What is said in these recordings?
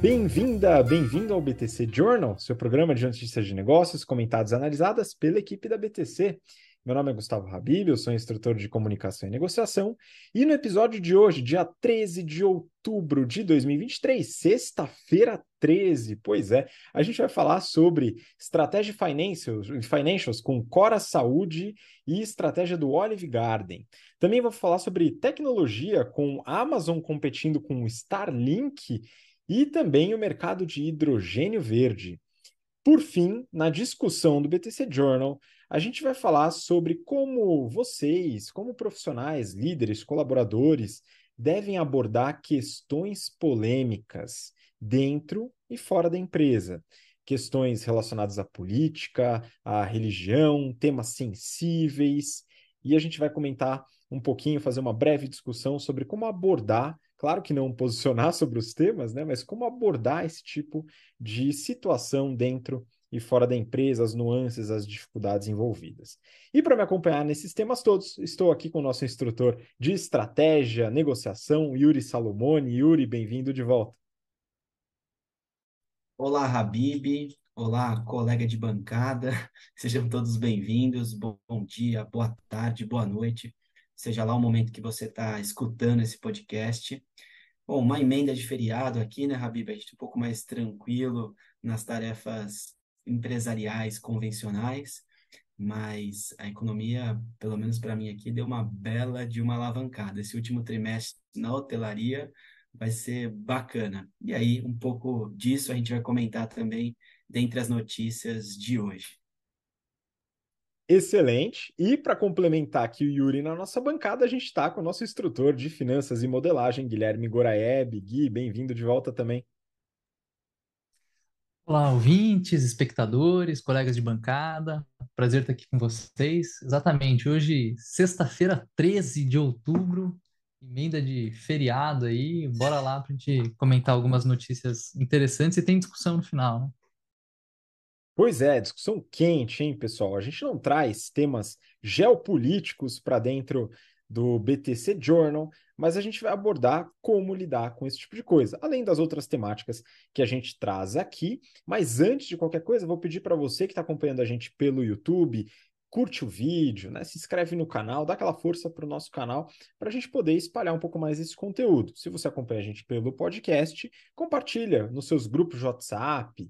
Bem-vinda, bem-vindo ao BTC Journal, seu programa de notícias de negócios comentadas e analisadas pela equipe da BTC. Meu nome é Gustavo Habib, eu sou instrutor de comunicação e negociação, e no episódio de hoje, dia 13 de outubro de 2023, sexta-feira 13, pois é, a gente vai falar sobre estratégia financials, financials com Cora Saúde e estratégia do Olive Garden. Também vou falar sobre tecnologia com Amazon competindo com Starlink e também o mercado de hidrogênio verde. Por fim, na discussão do BTC Journal, a gente vai falar sobre como vocês, como profissionais, líderes, colaboradores, devem abordar questões polêmicas dentro e fora da empresa. Questões relacionadas à política, à religião, temas sensíveis. E a gente vai comentar um pouquinho, fazer uma breve discussão sobre como abordar Claro que não posicionar sobre os temas, né? Mas como abordar esse tipo de situação dentro e fora da empresa, as nuances, as dificuldades envolvidas. E para me acompanhar nesses temas todos, estou aqui com o nosso instrutor de estratégia, negociação, Yuri Salomone. Yuri, bem-vindo de volta. Olá, Habib. Olá, colega de bancada. Sejam todos bem-vindos. Bom dia, boa tarde, boa noite seja lá o momento que você está escutando esse podcast. Bom, uma emenda de feriado aqui, né, Habib? A gente é um pouco mais tranquilo nas tarefas empresariais convencionais, mas a economia, pelo menos para mim aqui, deu uma bela de uma alavancada. Esse último trimestre na hotelaria vai ser bacana. E aí, um pouco disso a gente vai comentar também dentre as notícias de hoje. Excelente. E para complementar aqui o Yuri na nossa bancada, a gente está com o nosso instrutor de finanças e modelagem, Guilherme Goraeb. Gui, bem-vindo de volta também. Olá, ouvintes, espectadores, colegas de bancada. Prazer estar aqui com vocês. Exatamente, hoje, sexta-feira, 13 de outubro, emenda de feriado aí. Bora lá para a gente comentar algumas notícias interessantes e tem discussão no final, né? Pois é, discussão quente, hein, pessoal? A gente não traz temas geopolíticos para dentro do BTC Journal, mas a gente vai abordar como lidar com esse tipo de coisa, além das outras temáticas que a gente traz aqui. Mas antes de qualquer coisa, vou pedir para você que está acompanhando a gente pelo YouTube curte o vídeo, né? Se inscreve no canal, dá aquela força para o nosso canal para a gente poder espalhar um pouco mais esse conteúdo. Se você acompanha a gente pelo podcast, compartilha nos seus grupos de WhatsApp,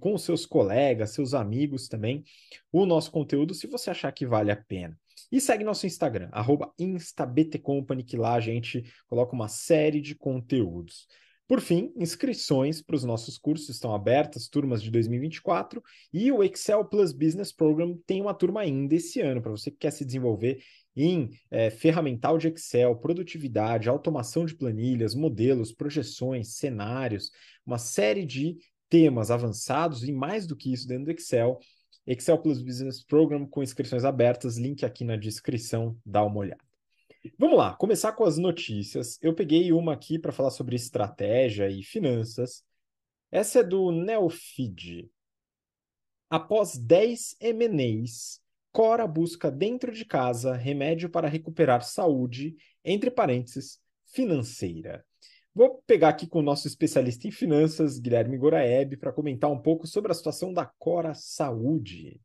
com os seus colegas, seus amigos também, o nosso conteúdo, se você achar que vale a pena. E segue nosso Instagram, instabtcompany, que lá a gente coloca uma série de conteúdos. Por fim, inscrições para os nossos cursos estão abertas, turmas de 2024, e o Excel Plus Business Program tem uma turma ainda esse ano, para você que quer se desenvolver em é, ferramental de Excel, produtividade, automação de planilhas, modelos, projeções, cenários, uma série de temas avançados e mais do que isso dentro do Excel. Excel Plus Business Program com inscrições abertas, link aqui na descrição, dá uma olhada. Vamos lá, começar com as notícias. Eu peguei uma aqui para falar sobre estratégia e finanças. Essa é do Neofeed. Após 10 MNEs, Cora busca dentro de casa remédio para recuperar saúde, entre parênteses, financeira. Vou pegar aqui com o nosso especialista em finanças, Guilherme Goraeb, para comentar um pouco sobre a situação da Cora Saúde.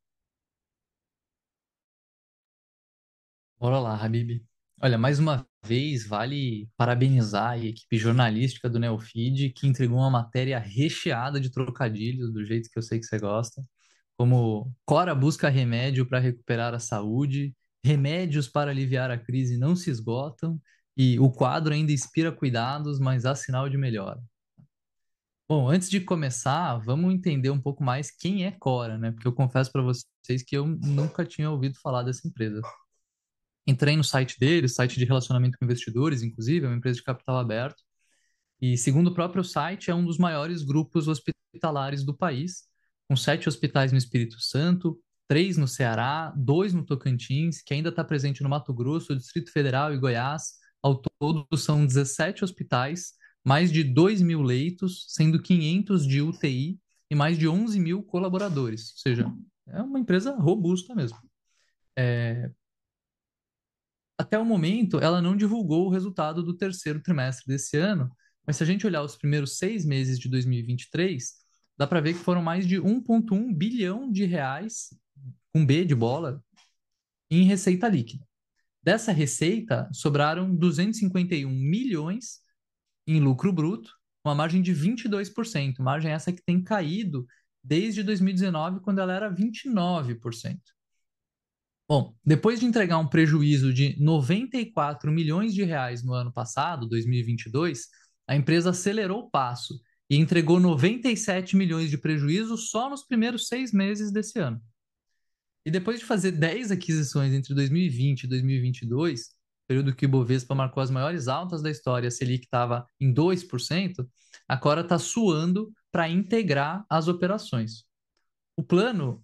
Bora lá, Habib. Olha, mais uma vez, vale parabenizar a equipe jornalística do Neofeed, que entregou uma matéria recheada de trocadilhos, do jeito que eu sei que você gosta, como Cora busca remédio para recuperar a saúde, remédios para aliviar a crise não se esgotam, e o quadro ainda inspira cuidados, mas há sinal de melhora. Bom, antes de começar, vamos entender um pouco mais quem é Cora, né? Porque eu confesso para vocês que eu nunca tinha ouvido falar dessa empresa. Entrei no site deles, site de relacionamento com investidores, inclusive, é uma empresa de capital aberto. E, segundo o próprio site, é um dos maiores grupos hospitalares do país, com sete hospitais no Espírito Santo, três no Ceará, dois no Tocantins, que ainda está presente no Mato Grosso, Distrito Federal e Goiás. Ao todo, são 17 hospitais, mais de 2 mil leitos, sendo 500 de UTI e mais de 11 mil colaboradores. Ou seja, é uma empresa robusta mesmo. É, até o momento, ela não divulgou o resultado do terceiro trimestre desse ano, Mas se a gente olhar os primeiros seis meses de 2023, dá para ver que foram mais de 1,1 bilhão de reais, com B de bola, em receita líquida. Dessa receita, sobraram 251 milhões em lucro bruto, uma margem de 22%, margem essa que tem caído desde 2019, quando ela era 29%. Bom, depois de entregar um prejuízo de 94 milhões de reais no ano passado, 2022, a empresa acelerou o passo e entregou 97 milhões de prejuízo só nos primeiros seis meses desse ano. E depois de fazer 10 aquisições entre 2020 e 2022, período que o Bovespa marcou as maiores altas da história, a Selic estava em 2%, a Cora está suando para integrar as operações. O plano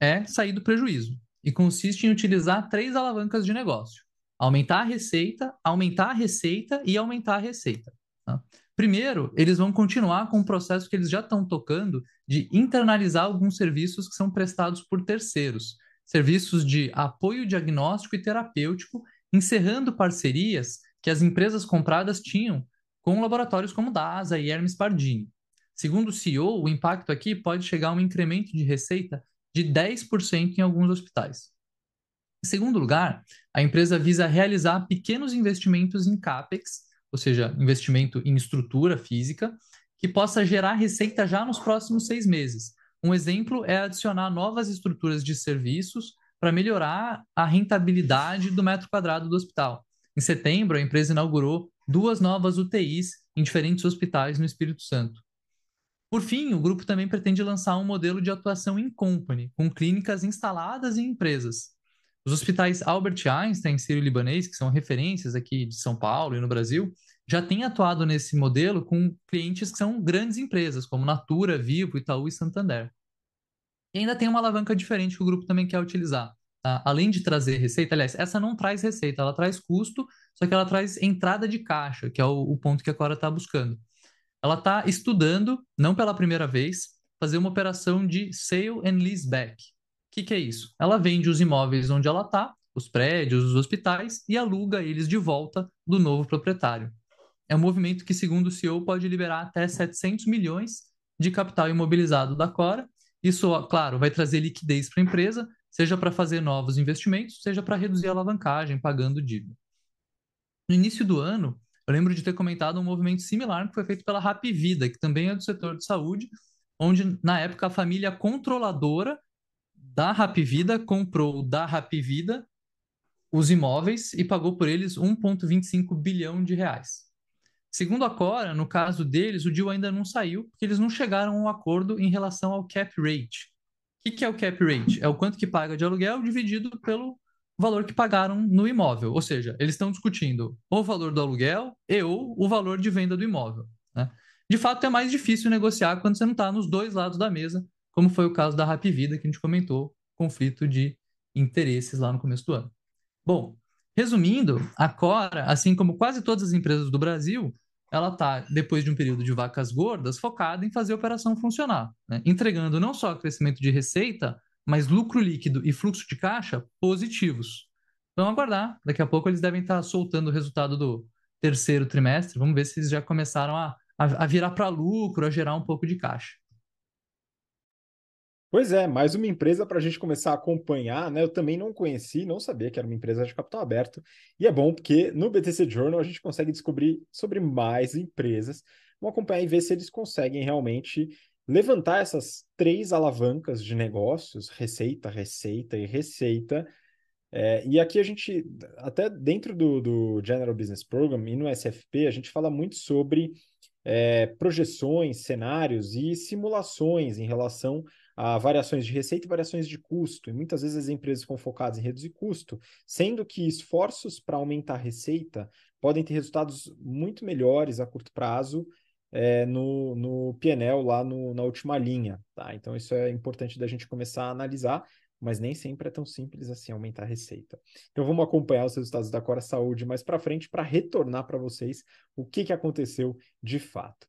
é sair do prejuízo e consiste em utilizar três alavancas de negócio: aumentar a receita, aumentar a receita e aumentar a receita. Tá? Primeiro, eles vão continuar com o processo que eles já estão tocando de internalizar alguns serviços que são prestados por terceiros, serviços de apoio diagnóstico e terapêutico, encerrando parcerias que as empresas compradas tinham com laboratórios como DASA e Hermes Pardini. Segundo o CEO, o impacto aqui pode chegar a um incremento de receita de 10% em alguns hospitais. Em segundo lugar, a empresa visa realizar pequenos investimentos em CAPEX ou seja, investimento em estrutura física, que possa gerar receita já nos próximos seis meses. Um exemplo é adicionar novas estruturas de serviços para melhorar a rentabilidade do metro quadrado do hospital. Em setembro, a empresa inaugurou duas novas UTIs em diferentes hospitais no Espírito Santo. Por fim, o grupo também pretende lançar um modelo de atuação em company, com clínicas instaladas em empresas. Os hospitais Albert Einstein, Sírio-Libanês, que são referências aqui de São Paulo e no Brasil, já têm atuado nesse modelo com clientes que são grandes empresas, como Natura, Vivo, Itaú e Santander. E ainda tem uma alavanca diferente que o grupo também quer utilizar. Tá? Além de trazer receita, aliás, essa não traz receita, ela traz custo, só que ela traz entrada de caixa, que é o, o ponto que a Cora está buscando. Ela está estudando, não pela primeira vez, fazer uma operação de sale and leaseback, o que, que é isso? Ela vende os imóveis onde ela está, os prédios, os hospitais, e aluga eles de volta do novo proprietário. É um movimento que, segundo o CEO, pode liberar até 700 milhões de capital imobilizado da Cora. Isso, claro, vai trazer liquidez para a empresa, seja para fazer novos investimentos, seja para reduzir a alavancagem, pagando dívida. No início do ano, eu lembro de ter comentado um movimento similar que foi feito pela Rap Vida, que também é do setor de saúde, onde, na época, a família controladora da Rapvida comprou da Rapvida os imóveis e pagou por eles 1,25 bilhão de reais. Segundo a Cora, no caso deles, o deal ainda não saiu, porque eles não chegaram a um acordo em relação ao cap rate. O que é o cap rate? É o quanto que paga de aluguel dividido pelo valor que pagaram no imóvel. Ou seja, eles estão discutindo o valor do aluguel e ou o valor de venda do imóvel. Né? De fato, é mais difícil negociar quando você não está nos dois lados da mesa como foi o caso da Rap Vida, que a gente comentou, conflito de interesses lá no começo do ano. Bom, resumindo, a Cora, assim como quase todas as empresas do Brasil, ela está, depois de um período de vacas gordas, focada em fazer a operação funcionar, né? entregando não só crescimento de receita, mas lucro líquido e fluxo de caixa positivos. Vamos aguardar, daqui a pouco eles devem estar soltando o resultado do terceiro trimestre, vamos ver se eles já começaram a, a, a virar para lucro, a gerar um pouco de caixa. Pois é, mais uma empresa para a gente começar a acompanhar, né? Eu também não conheci, não sabia que era uma empresa de capital aberto. E é bom porque no BTC Journal a gente consegue descobrir sobre mais empresas. Vamos acompanhar e ver se eles conseguem realmente levantar essas três alavancas de negócios: receita, receita e receita. É, e aqui a gente, até dentro do, do General Business Program e no SFP, a gente fala muito sobre é, projeções, cenários e simulações em relação a variações de receita e variações de custo. E muitas vezes as empresas ficam focadas em reduzir custo, sendo que esforços para aumentar a receita podem ter resultados muito melhores a curto prazo é, no, no PNL lá no, na última linha. Tá? Então, isso é importante da gente começar a analisar, mas nem sempre é tão simples assim aumentar a receita. Então, vamos acompanhar os resultados da Cora Saúde mais para frente para retornar para vocês o que, que aconteceu de fato.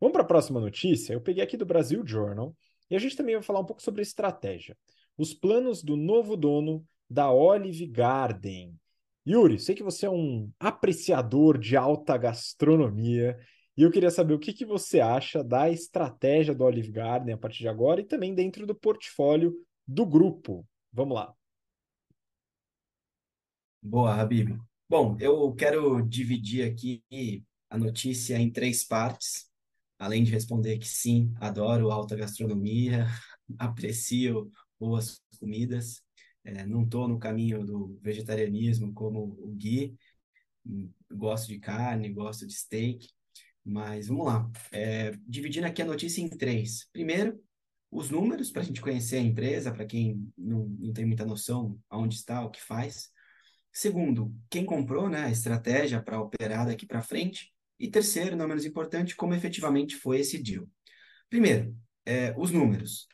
Vamos para a próxima notícia. Eu peguei aqui do Brasil Journal. E a gente também vai falar um pouco sobre estratégia. Os planos do novo dono da Olive Garden. Yuri, sei que você é um apreciador de alta gastronomia E eu queria saber o que, que você acha da estratégia do Olive Garden a partir de agora e também dentro do portfólio do grupo. Vamos lá. Boa, Habib. Bom, eu quero dividir aqui a notícia em três partes, além de responder que sim, adoro alta gastronomia, aprecio boas comidas, é, não estou no caminho do vegetarianismo como o Gui, gosto de carne, gosto de steak, mas vamos lá. É, dividindo aqui a notícia em três. Primeiro, os números, para a gente conhecer a empresa, para quem não, não tem muita noção aonde está, o que faz. Segundo, quem comprou, né, a estratégia para operar daqui para frente. E terceiro, não menos importante, como efetivamente foi esse deal. Primeiro, é, os números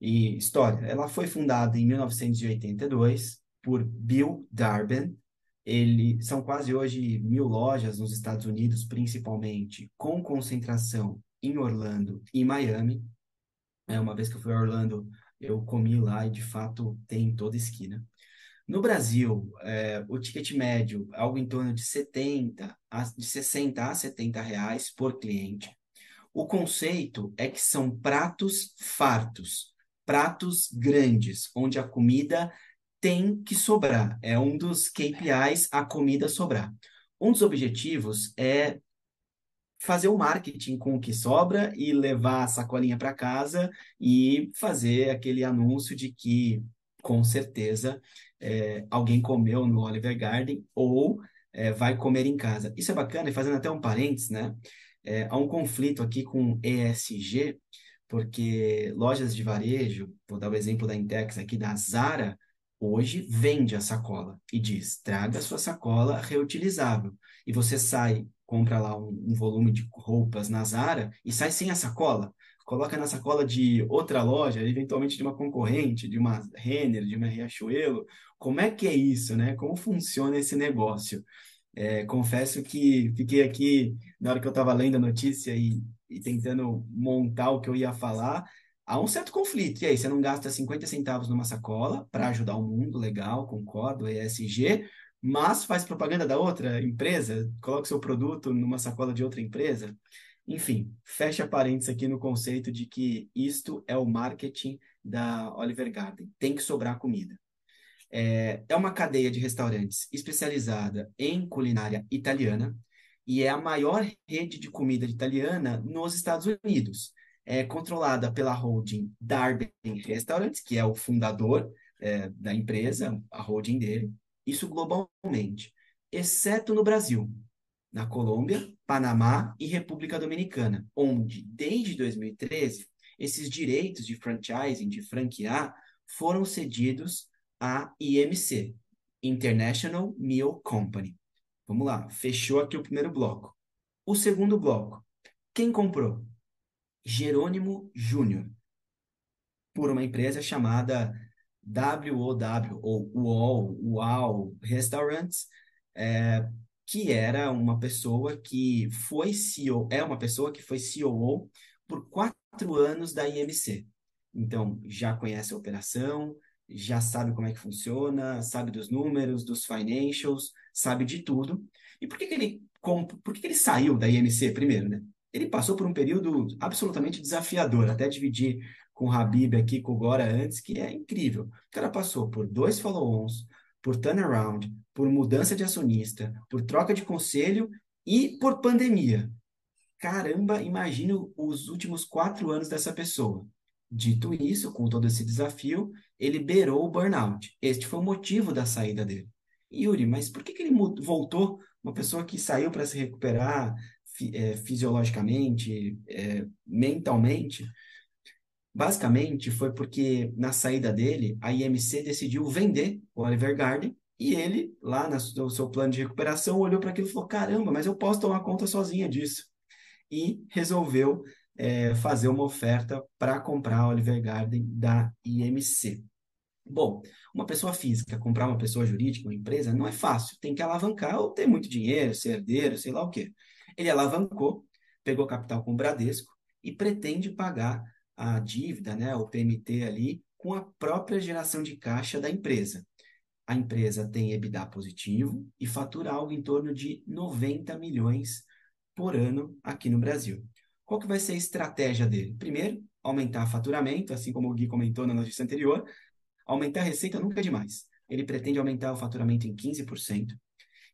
e história. Ela foi fundada em 1982 por Bill Darben, ele, são quase hoje mil lojas nos Estados Unidos, principalmente, com concentração em Orlando e Miami. É, uma vez que eu fui a Orlando, eu comi lá e, de fato, tem em toda esquina. No Brasil, é, o ticket médio, algo em torno de 70, a, de 60 a 70 reais por cliente. O conceito é que são pratos fartos, pratos grandes, onde a comida tem que sobrar. É um dos KPIs a comida sobrar. Um dos objetivos é fazer o marketing com o que sobra e levar a sacolinha para casa e fazer aquele anúncio de que, com certeza, é, alguém comeu no Oliver Garden ou é, vai comer em casa. Isso é bacana, e fazendo até um parênteses, né? É, há um conflito aqui com ESG, porque lojas de varejo, vou dar o exemplo da Intex aqui, da Zara, hoje vende a sacola e diz: traga a sua sacola reutilizável. E você sai, compra lá um, um, volume de roupas na Zara e sai sem a sacola. Coloca na sacola de outra loja, eventualmente de uma concorrente, de uma Renner, de uma Riachuelo. Como é que é isso, né? Como funciona esse negócio? É, confesso que fiquei aqui, na hora que eu estava lendo a notícia e, e tentando montar o que eu ia falar, há um certo conflito. E aí, você não gasta 50 centavos numa sacola para ajudar o mundo, legal, concordo, ESG, mas faz propaganda da outra empresa, coloca seu produto numa sacola de outra empresa. Enfim, fecha parênteses aqui no conceito de que isto é o marketing da Oliver Garden. Tem que sobrar comida. É, é uma cadeia de restaurantes especializada em culinária italiana e é a maior rede de comida italiana nos Estados Unidos é controlada pela holding Darby Restaurants, que é o fundador é, da empresa, a holding dele, isso globalmente, exceto no Brasil, na Colômbia, Panamá e República Dominicana, onde, desde 2013, esses direitos de franchising, de franquear, foram cedidos à IMC, International Meal Company. Vamos lá, fechou aqui o primeiro bloco. O segundo bloco, quem comprou? Jerônimo Júnior, por uma empresa chamada WOW, ou UOL, UAU Restaurants, é, que era uma pessoa que foi CEO, é uma pessoa que foi CEO por quatro anos da IMC. Então, já conhece a operação, já sabe como é que funciona, sabe dos números, dos financials, sabe de tudo. E por que, que ele por que, que ele saiu da IMC primeiro, né? Ele passou por um período absolutamente desafiador, até dividir com o Habib aqui, com o Gora antes, que é incrível. O cara passou por dois follow-ons, por turnaround, por mudança de acionista, por troca de conselho e por pandemia. Caramba, imagino os últimos quatro anos dessa pessoa. Dito isso, com todo esse desafio, ele beirou o burnout. Este foi o motivo da saída dele. Yuri, mas por que, que ele voltou? Uma pessoa que saiu para se recuperar, fisiologicamente, é, mentalmente, basicamente foi porque na saída dele, a IMC decidiu vender o Oliver Garden e ele, lá no seu plano de recuperação, olhou para aquilo e falou: caramba, mas eu posso tomar conta sozinha disso. E resolveu é, fazer uma oferta para comprar a Oliver Garden da IMC. Bom, uma pessoa física comprar uma pessoa jurídica, uma empresa, não é fácil. Tem que alavancar ou ter muito dinheiro, ser herdeiro, sei lá o quê. Ele alavancou, pegou capital com o Bradesco e pretende pagar a dívida, né, o PMT ali, com a própria geração de caixa da empresa. A empresa tem EBITDA positivo e fatura algo em torno de 90 milhões por ano aqui no Brasil. Qual que vai ser a estratégia dele? Primeiro, aumentar faturamento, assim como o Gui comentou na notícia anterior. Aumentar a receita nunca é demais. Ele pretende aumentar o faturamento em 15%,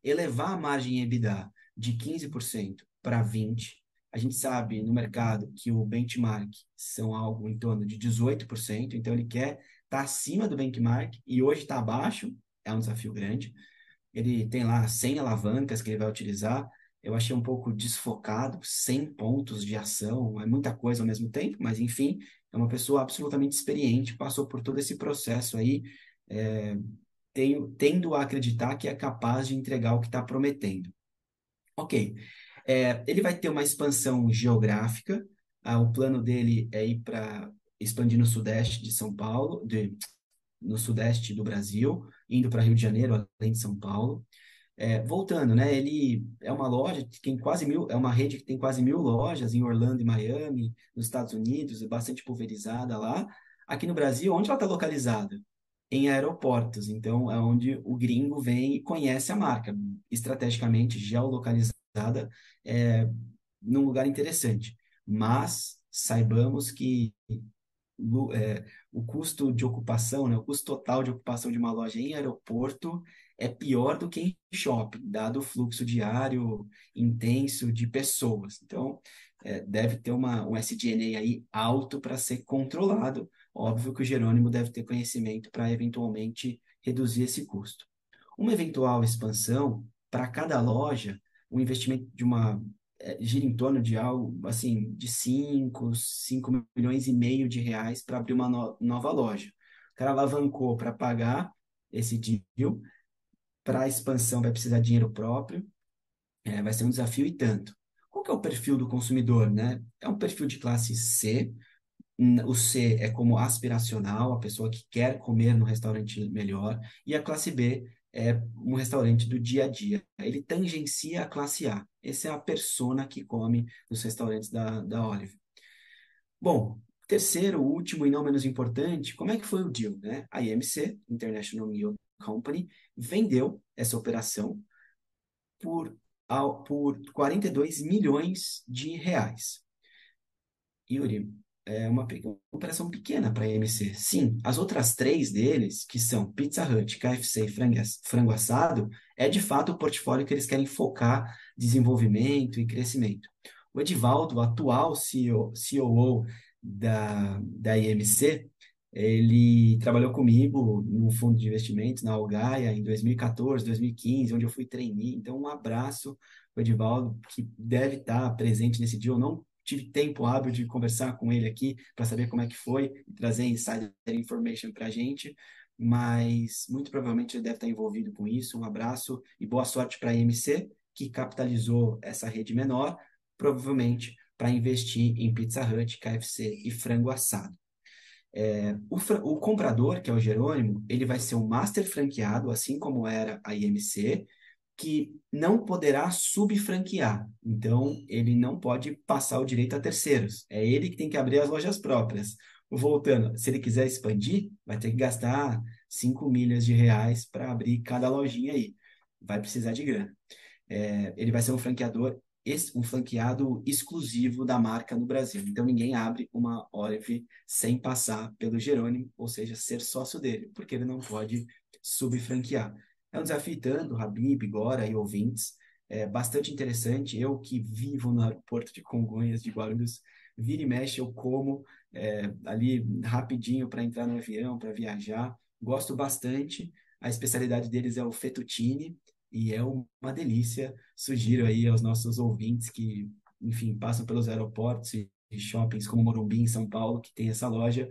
elevar a margem EBITDA de 15% para 20%. A gente sabe no mercado que o benchmark são algo em torno de 18%, então ele quer estar tá acima do benchmark e hoje está abaixo, é um desafio grande. Ele tem lá 100 alavancas que ele vai utilizar, eu achei um pouco desfocado, 100 pontos de ação, é muita coisa ao mesmo tempo, mas enfim, é uma pessoa absolutamente experiente, passou por todo esse processo aí, é, tenho, tendo a acreditar que é capaz de entregar o que está prometendo. Ok, é, ele vai ter uma expansão geográfica, ah, o plano dele é ir para expandir no sudeste de São Paulo, de, no sudeste do Brasil, indo para Rio de Janeiro, além de São Paulo. É, voltando, né? Ele é uma loja que tem quase mil, é uma rede que tem quase mil lojas em Orlando e Miami, nos Estados Unidos, bastante pulverizada lá. Aqui no Brasil, onde ela está localizada? Em aeroportos. Então, é onde o gringo vem e conhece a marca, estrategicamente geolocalizada, é, num lugar interessante. Mas saibamos que é, o custo de ocupação, né, o custo total de ocupação de uma loja em aeroporto é pior do que em shopping, dado o fluxo diário intenso de pessoas. Então, é, deve ter uma, um SG&A aí alto para ser controlado. Óbvio que o Jerônimo deve ter conhecimento para eventualmente reduzir esse custo. Uma eventual expansão, para cada loja, um investimento de uma é, gira em torno de algo assim de 5, 5 milhões e meio de reais para abrir uma no nova loja. O cara alavancou para pagar esse deal, para a expansão vai precisar de dinheiro próprio, é, vai ser um desafio e tanto. Qual que é o perfil do consumidor, né? É um perfil de classe C, o C é como aspiracional, a pessoa que quer comer no restaurante melhor, e a classe B é um restaurante do dia a dia. Ele tangencia a classe A. Essa é a persona que come nos restaurantes da, da Olive. Bom, terceiro, último e não menos importante, como é que foi o deal? Né? A IMC, International Meal Company, vendeu essa operação por, por 42 milhões de reais. Yuri, é uma, operação pequena para a EMC. Sim, as outras três deles, que são Pizza Hut, KFC e frango, assado, é de fato o portfólio que eles querem focar desenvolvimento e crescimento. O Edivaldo, atual CEO, COO da, da IMC, ele trabalhou comigo no fundo de investimentos, na Algaia, em 2014, 2015, onde eu fui trainee. Então, um abraço Edivaldo, que deve estar presente nesse dia. Eu não tive tempo hábil de conversar com ele aqui para saber como é que foi trazer insider information para a gente, mas muito provavelmente ele deve estar envolvido com isso. Um abraço e boa sorte para a IMC, que capitalizou essa rede menor, provavelmente para investir em Pizza Hut, KFC e frango assado. É, o, o, comprador, que é o Jerônimo, ele vai ser um master franqueado, assim como era a IMC, que não poderá subfranquear. Então, ele não pode passar o direito a terceiros. É ele que tem que abrir as lojas próprias. Voltando, se ele quiser expandir, vai ter que gastar 5 milhas de reais para abrir cada lojinha aí. Vai precisar de grana. É, ele vai ser um franqueador, um franqueado exclusivo da marca no Brasil. Então, ninguém abre uma Olive sem passar pelo Jerônimo, ou seja, ser sócio dele, porque ele não pode subfranquear. É um desafio tanto, Habib, Gora e ouvintes, é bastante interessante. Eu que vivo no aeroporto de Congonhas, de Guarulhos, vira e mexe, eu como é, ali rapidinho para entrar no avião, para viajar. Gosto bastante. A especialidade deles é o fettuccine e é uma delícia. Sugiro aí aos nossos ouvintes que, enfim, passam pelos aeroportos e shoppings como Morumbi, em São Paulo, que tem essa loja,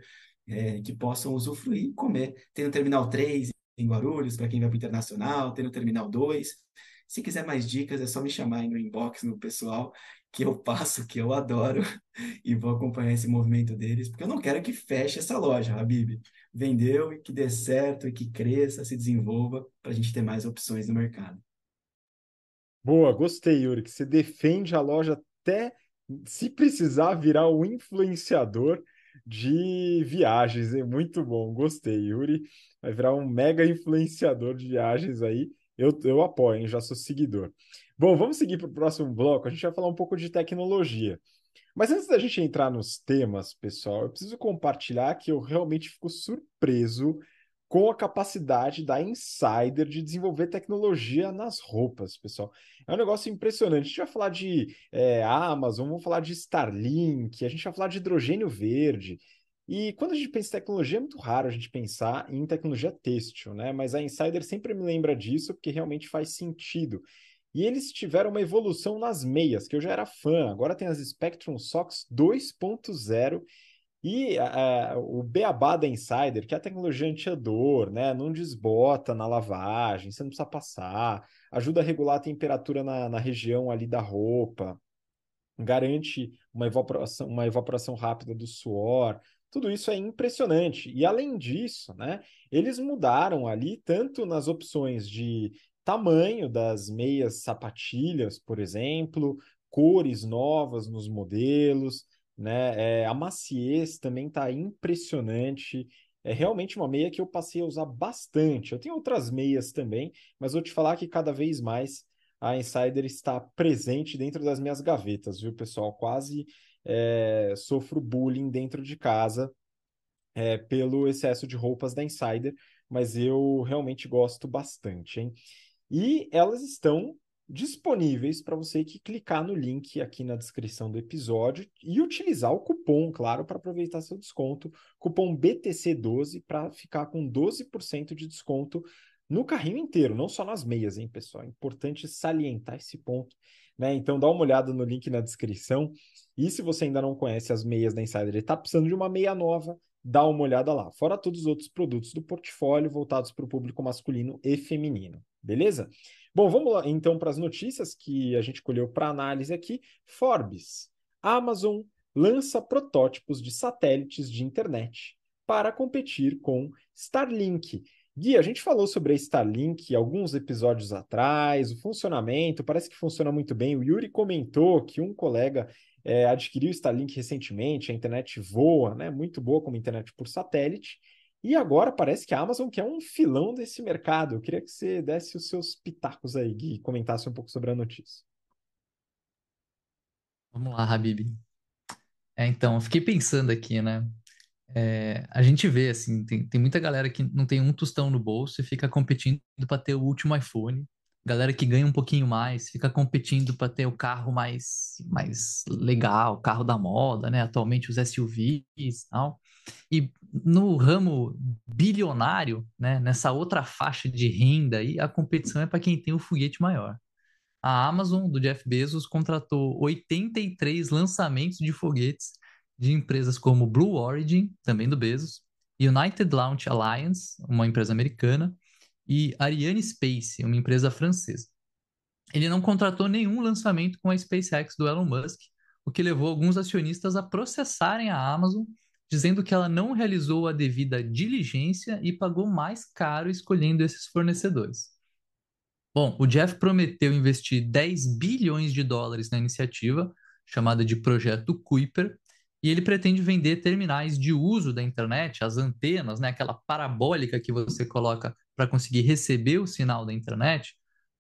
é, que possam usufruir e comer. Tem no Terminal 3 em Guarulhos, para quem vai para o Internacional, tem no Terminal 2. Se quiser mais dicas, é só me chamar aí no inbox, no pessoal, que eu passo, que eu adoro, e vou acompanhar esse movimento deles, porque eu não quero que feche essa loja, Habib. Vendeu e que dê certo, e que cresça, se desenvolva, para a gente ter mais opções no mercado. Boa, gostei, Yuri, que você defende a loja até se precisar virar o influenciador de viagens. É muito bom, gostei, Yuri vai virar um mega influenciador de viagens aí Eu, eu apoio, hein? já sou seguidor. Bom, vamos seguir para o próximo bloco. A gente vai falar um pouco de tecnologia. Mas antes da gente entrar nos temas, pessoal, eu preciso compartilhar que eu realmente fico surpreso com a capacidade da Insider de desenvolver tecnologia nas roupas, pessoal. É um negócio impressionante. A gente vai falar de é, Amazon, vamos falar de Starlink, a gente vai falar de hidrogênio verde. E quando a gente pensa em tecnologia, é muito raro a gente pensar em tecnologia têxtil, né? Mas a Insider sempre me lembra disso, porque realmente faz sentido. E eles tiveram uma evolução nas meias, que eu já era fã. Agora tem as Spectrum Socks 2.0 e uh, o beabá da Insider, que é a tecnologia anti-odor, né? Não desbota na lavagem, você não precisa passar, ajuda a regular a temperatura na, na região ali da roupa, garante uma evaporação, uma evaporação rápida do suor. Tudo isso é impressionante. E além disso, né, eles mudaram ali tanto nas opções de tamanho das meias sapatilhas, por exemplo, cores novas nos modelos, né? É, a maciez também está impressionante. É realmente uma meia que eu passei a usar bastante. Eu tenho outras meias também, mas vou te falar que cada vez mais a Insider está presente dentro das minhas gavetas, viu, pessoal? Quase é, sofro bullying dentro de casa é, pelo excesso de roupas da Insider, mas eu realmente gosto bastante, hein? E elas estão disponíveis para você que clicar no link aqui na descrição do episódio e utilizar o cupom, claro, para aproveitar seu desconto, cupom BTC12 para ficar com 12% de desconto no carrinho inteiro, não só nas meias, hein, pessoal? É importante salientar esse ponto, né? Então dá uma olhada no link na descrição. E se você ainda não conhece as meias da Insider e está precisando de uma meia nova, dá uma olhada lá. Fora todos os outros produtos do portfólio voltados para o público masculino e feminino, beleza? Bom, vamos lá então para as notícias que a gente colheu para análise aqui. Forbes. Amazon lança protótipos de satélites de internet para competir com Starlink. Gui, a gente falou sobre a Starlink alguns episódios atrás, o funcionamento, parece que funciona muito bem. O Yuri comentou que um colega é, adquiriu Starlink recentemente, a internet voa, né? Muito boa como internet por satélite. E agora parece que a Amazon quer um filão desse mercado. Eu queria que você desse os seus pitacos aí, e comentasse um pouco sobre a notícia. Vamos lá, Habib. É, então, eu fiquei pensando aqui, né? É, a gente vê, assim, tem, tem muita galera que não tem um tostão no bolso e fica competindo para ter o último iPhone. Galera que ganha um pouquinho mais fica competindo para ter o carro mais, mais legal, o carro da moda, né? Atualmente os SUVs e tal. E no ramo bilionário, né, nessa outra faixa de renda aí, a competição é para quem tem o foguete maior. A Amazon, do Jeff Bezos, contratou 83 lançamentos de foguetes de empresas como Blue Origin, também do Bezos, United Launch Alliance, uma empresa americana, e Ariane Space, uma empresa francesa. Ele não contratou nenhum lançamento com a SpaceX do Elon Musk, o que levou alguns acionistas a processarem a Amazon dizendo que ela não realizou a devida diligência e pagou mais caro escolhendo esses fornecedores. Bom, o Jeff prometeu investir 10 bilhões de dólares na iniciativa, chamada de Projeto Kuiper, e ele pretende vender terminais de uso da internet, as antenas, né, aquela parabólica que você coloca para conseguir receber o sinal da internet,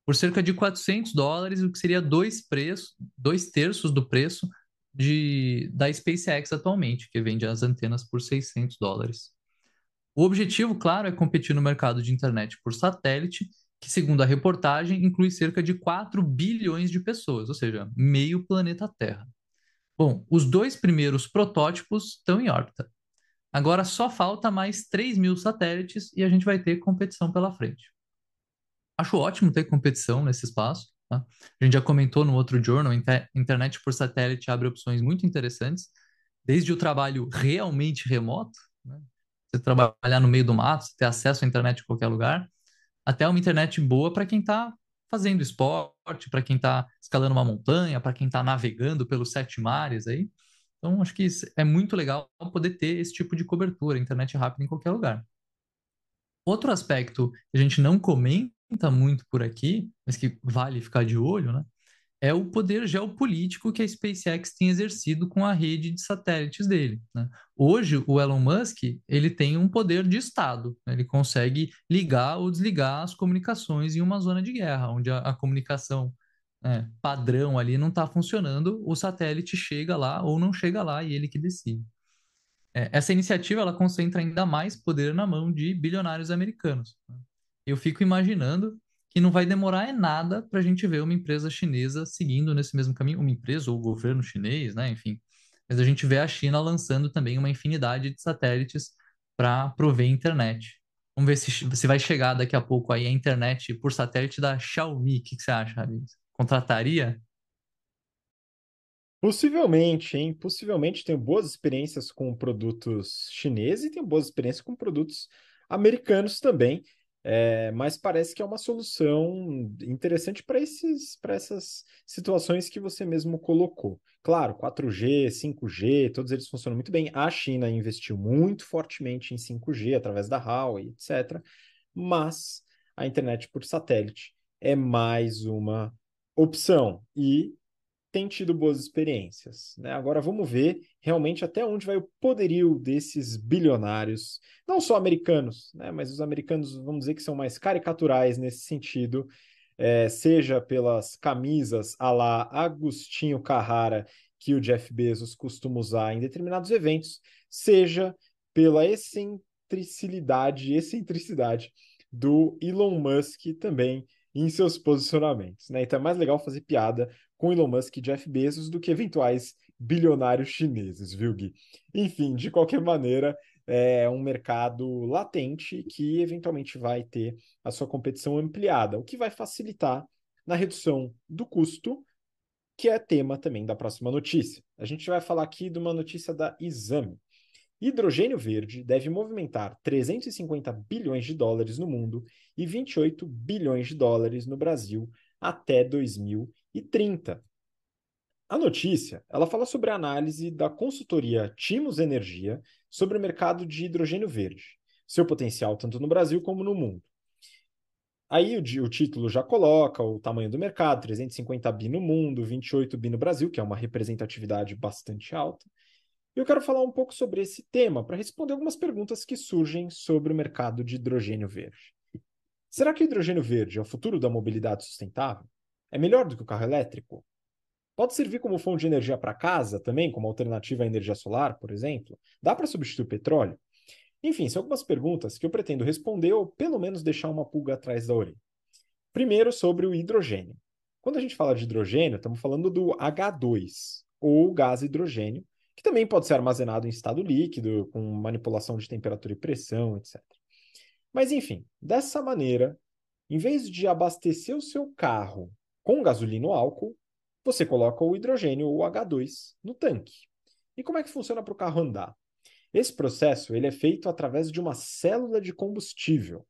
por cerca de 400 dólares, o que seria dois, preços, dois terços do preço de, da SpaceX atualmente, que vende as antenas por 600 dólares. O objetivo, claro, é competir no mercado de internet por satélite, que, segundo a reportagem, inclui cerca de 4 bilhões de pessoas, ou seja, meio planeta Terra. Bom, os dois primeiros protótipos estão em órbita. Agora só falta mais 3 mil satélites e a gente vai ter competição pela frente. Acho ótimo ter competição nesse espaço. Tá? A gente já comentou no outro journal, internet por satélite abre opções muito interessantes, desde o trabalho realmente remoto, né? você trabalhar no meio do mato, ter acesso à internet em qualquer lugar, até uma internet boa para quem está fazendo esporte, para quem está escalando uma montanha, para quem está navegando pelos sete mares aí. Então, acho que é muito legal poder ter esse tipo de cobertura, internet rápida em qualquer lugar. Outro aspecto que a gente não comenta muito por aqui, mas que vale ficar de olho, né? é o poder geopolítico que a SpaceX tem exercido com a rede de satélites dele. Né? Hoje, o Elon Musk ele tem um poder de Estado. Né? Ele consegue ligar ou desligar as comunicações em uma zona de guerra, onde a, a comunicação né, padrão ali não está funcionando, o satélite chega lá ou não chega lá e ele que decide. É, essa iniciativa ela concentra ainda mais poder na mão de bilionários americanos. Eu fico imaginando que não vai demorar é nada para a gente ver uma empresa chinesa seguindo nesse mesmo caminho, uma empresa ou o governo chinês, né? Enfim. Mas a gente vê a China lançando também uma infinidade de satélites para prover internet. Vamos ver se, se vai chegar daqui a pouco aí a internet por satélite da Xiaomi. O que, que você acha, Rabi? Contrataria? Possivelmente, hein? Possivelmente tenho boas experiências com produtos chineses e tenho boas experiências com produtos americanos também. É, mas parece que é uma solução interessante para essas situações que você mesmo colocou. Claro, 4G, 5G, todos eles funcionam muito bem. A China investiu muito fortemente em 5G através da Huawei, etc. Mas a internet por satélite é mais uma opção e tem tido boas experiências. Né? Agora vamos ver realmente até onde vai o poderio desses bilionários, não só americanos, né? mas os americanos, vamos dizer que são mais caricaturais nesse sentido, é, seja pelas camisas a lá Agostinho Carrara que o Jeff Bezos costuma usar em determinados eventos, seja pela excentricidade, excentricidade do Elon Musk também em seus posicionamentos. Né? Então é mais legal fazer piada com Elon Musk e Jeff Bezos do que eventuais bilionários chineses, viu, Gui? Enfim, de qualquer maneira, é um mercado latente que eventualmente vai ter a sua competição ampliada, o que vai facilitar na redução do custo, que é tema também da próxima notícia. A gente vai falar aqui de uma notícia da Exame. Hidrogênio verde deve movimentar 350 bilhões de dólares no mundo e 28 bilhões de dólares no Brasil até 2030. A notícia, ela fala sobre a análise da consultoria Timos Energia sobre o mercado de hidrogênio verde, seu potencial tanto no Brasil como no mundo. Aí o, o, título já coloca o tamanho do mercado, 350 bi no mundo, 28 bi no Brasil, que é uma representatividade bastante alta. E eu quero falar um pouco sobre esse tema para responder algumas perguntas que surgem sobre o mercado de hidrogênio verde. Será que o hidrogênio verde é o futuro da mobilidade sustentável? É melhor do que o carro elétrico? Pode servir como fonte de energia para casa também, como alternativa à energia solar, por exemplo? Dá para substituir petróleo? Enfim, são algumas perguntas que eu pretendo responder ou pelo menos deixar uma pulga atrás da orelha. Primeiro, sobre o hidrogênio. Quando a gente fala de hidrogênio, estamos falando do H2, ou gás hidrogênio, que também pode ser armazenado em estado líquido, com manipulação de temperatura e pressão, etc. Mas enfim, dessa maneira, em vez de abastecer o seu carro com gasolina ou álcool, você coloca o hidrogênio ou H2 no tanque. E como é que funciona para o carro andar? Esse processo ele é feito através de uma célula de combustível.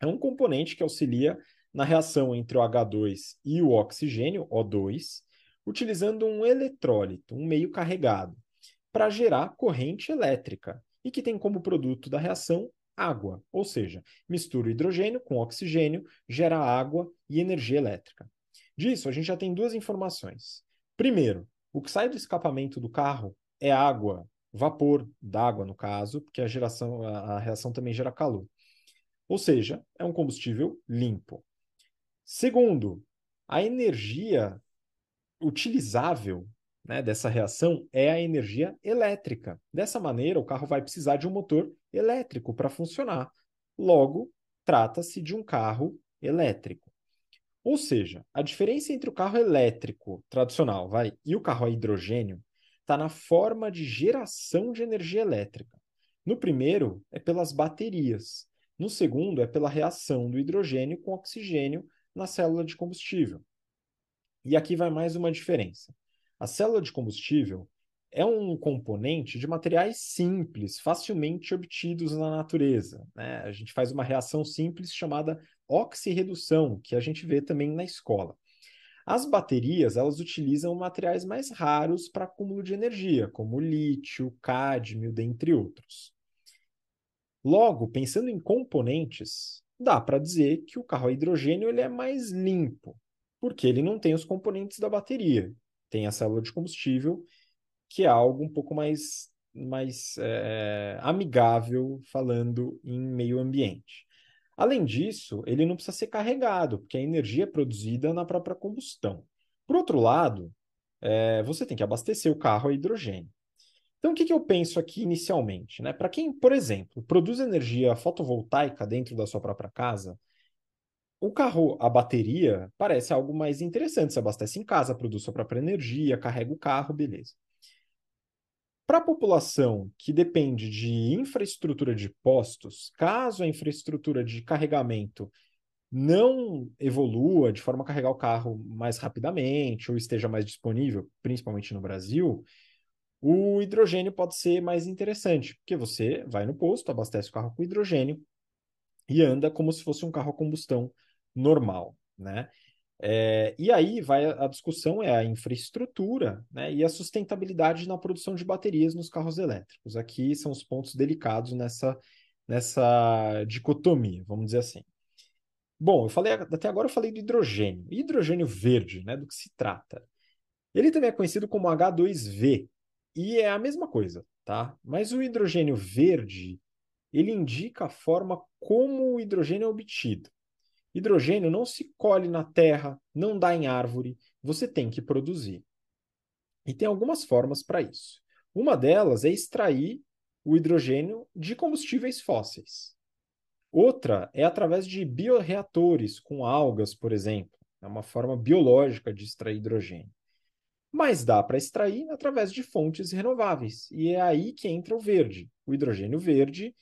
É um componente que auxilia na reação entre o H2 e o oxigênio, O2, utilizando um eletrólito, um meio carregado, para gerar corrente elétrica e que tem como produto da reação água, ou seja, mistura o hidrogênio com oxigênio, gera água e energia elétrica. Disso, a gente já tem duas informações. Primeiro, o que sai do escapamento do carro é água, vapor d'água, no caso, porque a, geração, a, a reação também gera calor. Ou seja, é um combustível limpo. Segundo, a energia utilizável né, dessa reação é a energia elétrica. Dessa maneira, o carro vai precisar de um motor elétrico para funcionar. Logo, trata-se de um carro elétrico. Ou seja, a diferença entre o carro elétrico tradicional vai, e o carro a hidrogênio está na forma de geração de energia elétrica. No primeiro, é pelas baterias. No segundo, é pela reação do hidrogênio com oxigênio na célula de combustível. E aqui vai mais uma diferença. A célula de combustível é um componente de materiais simples, facilmente obtidos na natureza. Né? A gente faz uma reação simples chamada oxirredução, que a gente vê também na escola. As baterias, elas utilizam materiais mais raros para acúmulo de energia, como lítio, cádmio, dentre outros. Logo, pensando em componentes, dá para dizer que o carro a hidrogênio ele é mais limpo. porque ele não tem os componentes da bateria. Tem a célula de combustível, que é algo um pouco mais, mais é, amigável falando em meio ambiente. Além disso, ele não precisa ser carregado, porque a energia é produzida na própria combustão. Por outro lado, é, você tem que abastecer o carro a hidrogênio. Então, o que, que eu penso aqui inicialmente? Né? Para quem, por exemplo, produz energia fotovoltaica dentro da sua própria casa, o carro, a bateria, parece algo mais interessante. Você abastece em casa, produz sua própria energia, carrega o carro, beleza. Para a população que depende de infraestrutura de postos, caso a infraestrutura de carregamento não evolua de forma a carregar o carro mais rapidamente ou esteja mais disponível, principalmente no Brasil, o hidrogênio pode ser mais interessante, porque você vai no posto, abastece o carro com hidrogênio e anda como se fosse um carro a combustão normal, né? É, e aí vai a, discussão é a infraestrutura né, e a sustentabilidade na produção de baterias nos carros elétricos. Aqui são os pontos delicados nessa, nessa dicotomia, vamos dizer assim. Bom, eu falei até agora eu falei do hidrogênio. Hidrogênio verde, né, do que se trata? Ele também é conhecido como H2V e é a mesma coisa, tá? Mas o hidrogênio verde, ele indica a forma como o hidrogênio é obtido. Hidrogênio não se colhe na terra, não dá em árvore, você tem que produzir. E tem algumas formas para isso. Uma delas é extrair o hidrogênio de combustíveis fósseis. Outra é através de bioreatores com algas, por exemplo. É uma forma biológica de extrair hidrogênio. Mas dá para extrair através de fontes renováveis. E é aí que entra o verde. O hidrogênio verde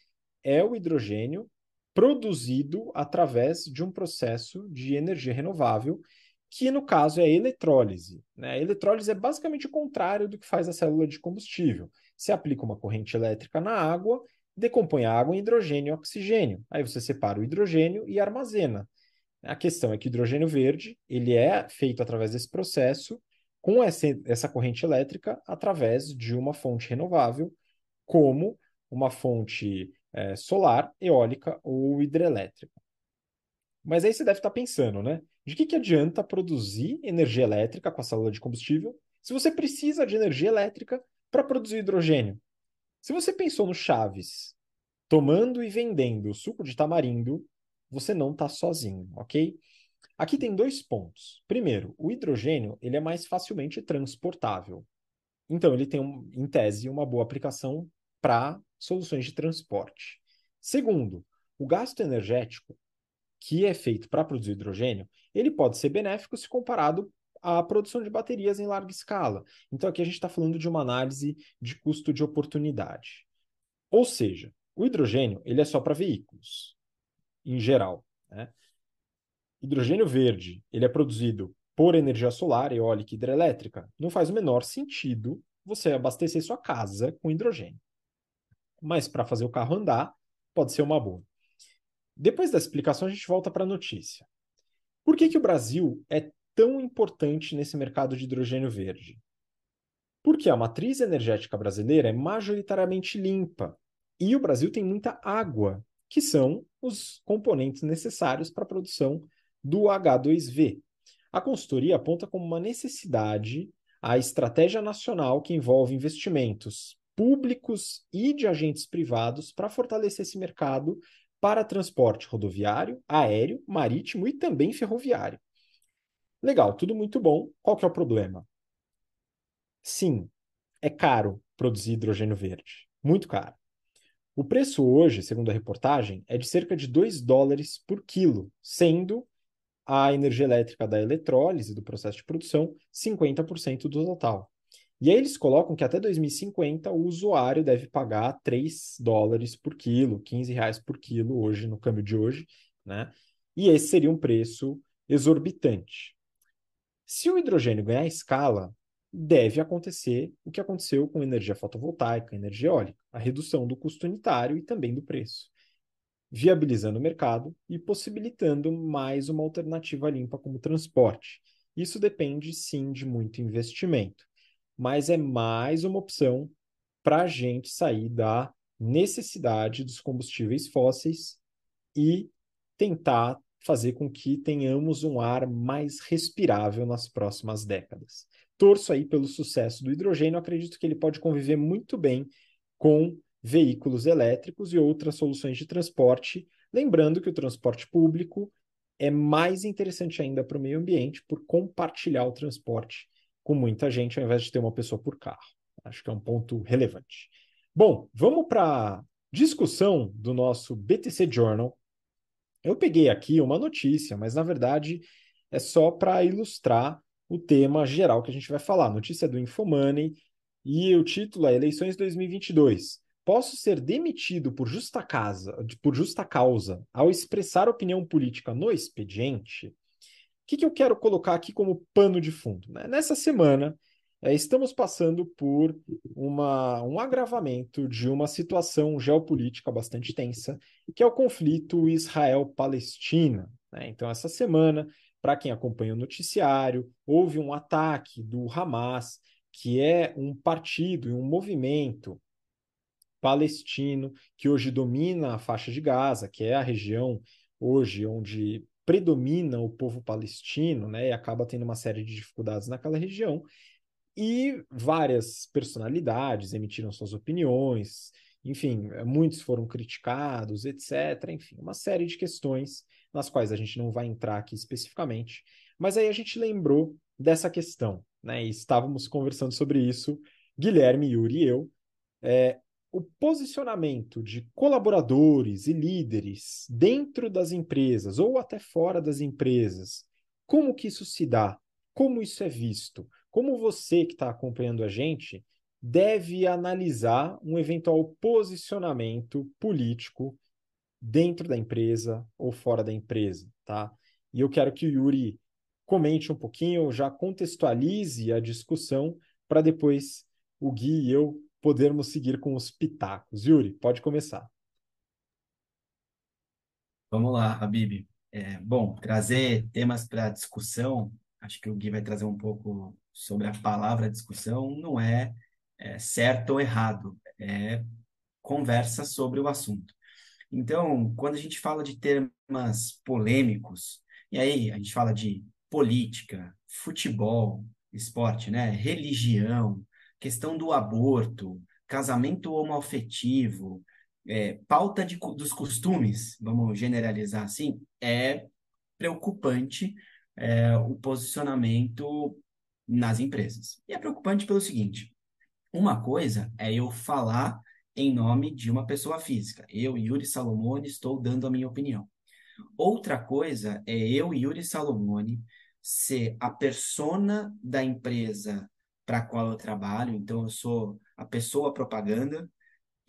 é o hidrogênio produzido através de um processo de energia renovável, que no caso é a eletrólise. Né? A eletrólise é basicamente o contrário do que faz a célula de combustível. Você aplica uma corrente elétrica na água decompõe a água em hidrogênio e oxigênio. Aí você separa o hidrogênio e armazena. A questão é que o hidrogênio verde ele é feito através desse processo com essa, essa corrente elétrica através de uma fonte renovável, como uma fonte é, solar, eólica ou hidrelétrica. Mas aí você deve estar pensando, né? De que, que adianta produzir energia elétrica com a célula de combustível se você precisa de energia elétrica para produzir hidrogênio? Se você pensou no Chaves tomando e vendendo suco de tamarindo, você não está sozinho, ok? Aqui tem dois pontos. Primeiro, o hidrogênio ele é mais facilmente transportável. Então, ele tem, em tese, uma boa aplicação para soluções de transporte. Segundo, o gasto energético que é feito para produzir hidrogênio, ele pode ser benéfico se comparado a produção de baterias em larga escala. Então, aqui a gente está falando de uma análise de custo de oportunidade. Ou seja, o hidrogênio ele é só para veículos, em geral. Né? Hidrogênio verde ele é produzido por energia solar, eólica e hidrelétrica. Não faz o menor sentido você abastecer sua casa com hidrogênio. Mas para fazer o carro andar, pode ser uma boa. Depois da explicação, a gente volta para a notícia. Por que, que o Brasil é tão importante nesse mercado de hidrogênio verde? Porque a matriz energética brasileira é majoritariamente limpa e o Brasil tem muita água, que são os componentes necessários para a produção do H2V. A consultoria aponta como uma necessidade a estratégia nacional que envolve investimentos públicos e de agentes privados para fortalecer esse mercado para transporte rodoviário, aéreo, marítimo e também ferroviário. Legal, tudo muito bom. Qual que é o problema? Sim, é caro produzir hidrogênio verde. Muito caro. O preço hoje, segundo a reportagem, é de cerca de 2 dólares por quilo, sendo a energia elétrica da eletrólise do processo de produção 50% do total. E aí eles colocam que até 2050 o usuário deve pagar 3 dólares por quilo, 15 reais por quilo hoje, no câmbio de hoje, né? E esse seria um preço exorbitante. Se o hidrogênio ganhar escala, deve acontecer o que aconteceu com energia fotovoltaica, energia eólica, a redução do custo unitário e também do preço, viabilizando o mercado e possibilitando mais uma alternativa limpa como transporte. Isso depende sim de muito investimento, mas é mais uma opção para a gente sair da necessidade dos combustíveis fósseis e tentar fazer com que tenhamos um ar mais respirável nas próximas décadas. Torço aí pelo sucesso do hidrogênio, acredito que ele pode conviver muito bem com veículos elétricos e outras soluções de transporte, lembrando que o transporte público é mais interessante ainda para o meio ambiente por compartilhar o transporte com muita gente, ao invés de ter uma pessoa por carro. Acho que é um ponto relevante. Bom, vamos para a discussão do nosso BTC Journal. Eu peguei aqui uma notícia, mas na verdade é só para ilustrar o tema geral que a gente vai falar. Notícia do Infomoney e o título é Eleições 2022. Posso ser demitido por justa, casa, por justa causa ao expressar opinião política no expediente? O que, que eu quero colocar aqui como pano de fundo? Né? Nessa semana, é, estamos passando por uma, um agravamento de uma situação geopolítica bastante tensa, que é o conflito Israel-Palestina. Né? Então, essa semana, para quem acompanha o noticiário, houve um ataque do Hamas, que é um partido e um movimento palestino que hoje domina a faixa de Gaza, que é a região hoje onde predomina o povo palestino, né, e acaba tendo uma série de dificuldades naquela região. E várias personalidades emitiram suas opiniões, enfim, muitos foram criticados, etc. Enfim, uma série de questões nas quais a gente não vai entrar aqui especificamente, mas aí a gente lembrou dessa questão, né? E estávamos conversando sobre isso, Guilherme, Yuri e eu. É, o posicionamento de colaboradores e líderes dentro das empresas ou até fora das empresas, como que isso se dá? Como isso é visto? Como você que está acompanhando a gente deve analisar um eventual posicionamento político dentro da empresa ou fora da empresa, tá? E eu quero que o Yuri comente um pouquinho, já contextualize a discussão para depois o Gui e eu podermos seguir com os pitacos. Yuri, pode começar. Vamos lá, Habib. É, bom, trazer temas para discussão, acho que o Gui vai trazer um pouco sobre a palavra discussão, não é, é certo ou errado, é conversa sobre o assunto. Então, quando a gente fala de temas polêmicos, e aí a gente fala de política, futebol, esporte, né, religião, questão do aborto, casamento homoafetivo, é, pauta de, dos costumes, vamos generalizar assim, é preocupante é, o posicionamento nas empresas. E é preocupante pelo seguinte: uma coisa é eu falar em nome de uma pessoa física. Eu, Yuri Salomone, estou dando a minha opinião. Outra coisa é eu, Yuri Salomone, ser a persona da empresa para a qual eu trabalho, então eu sou a pessoa propaganda,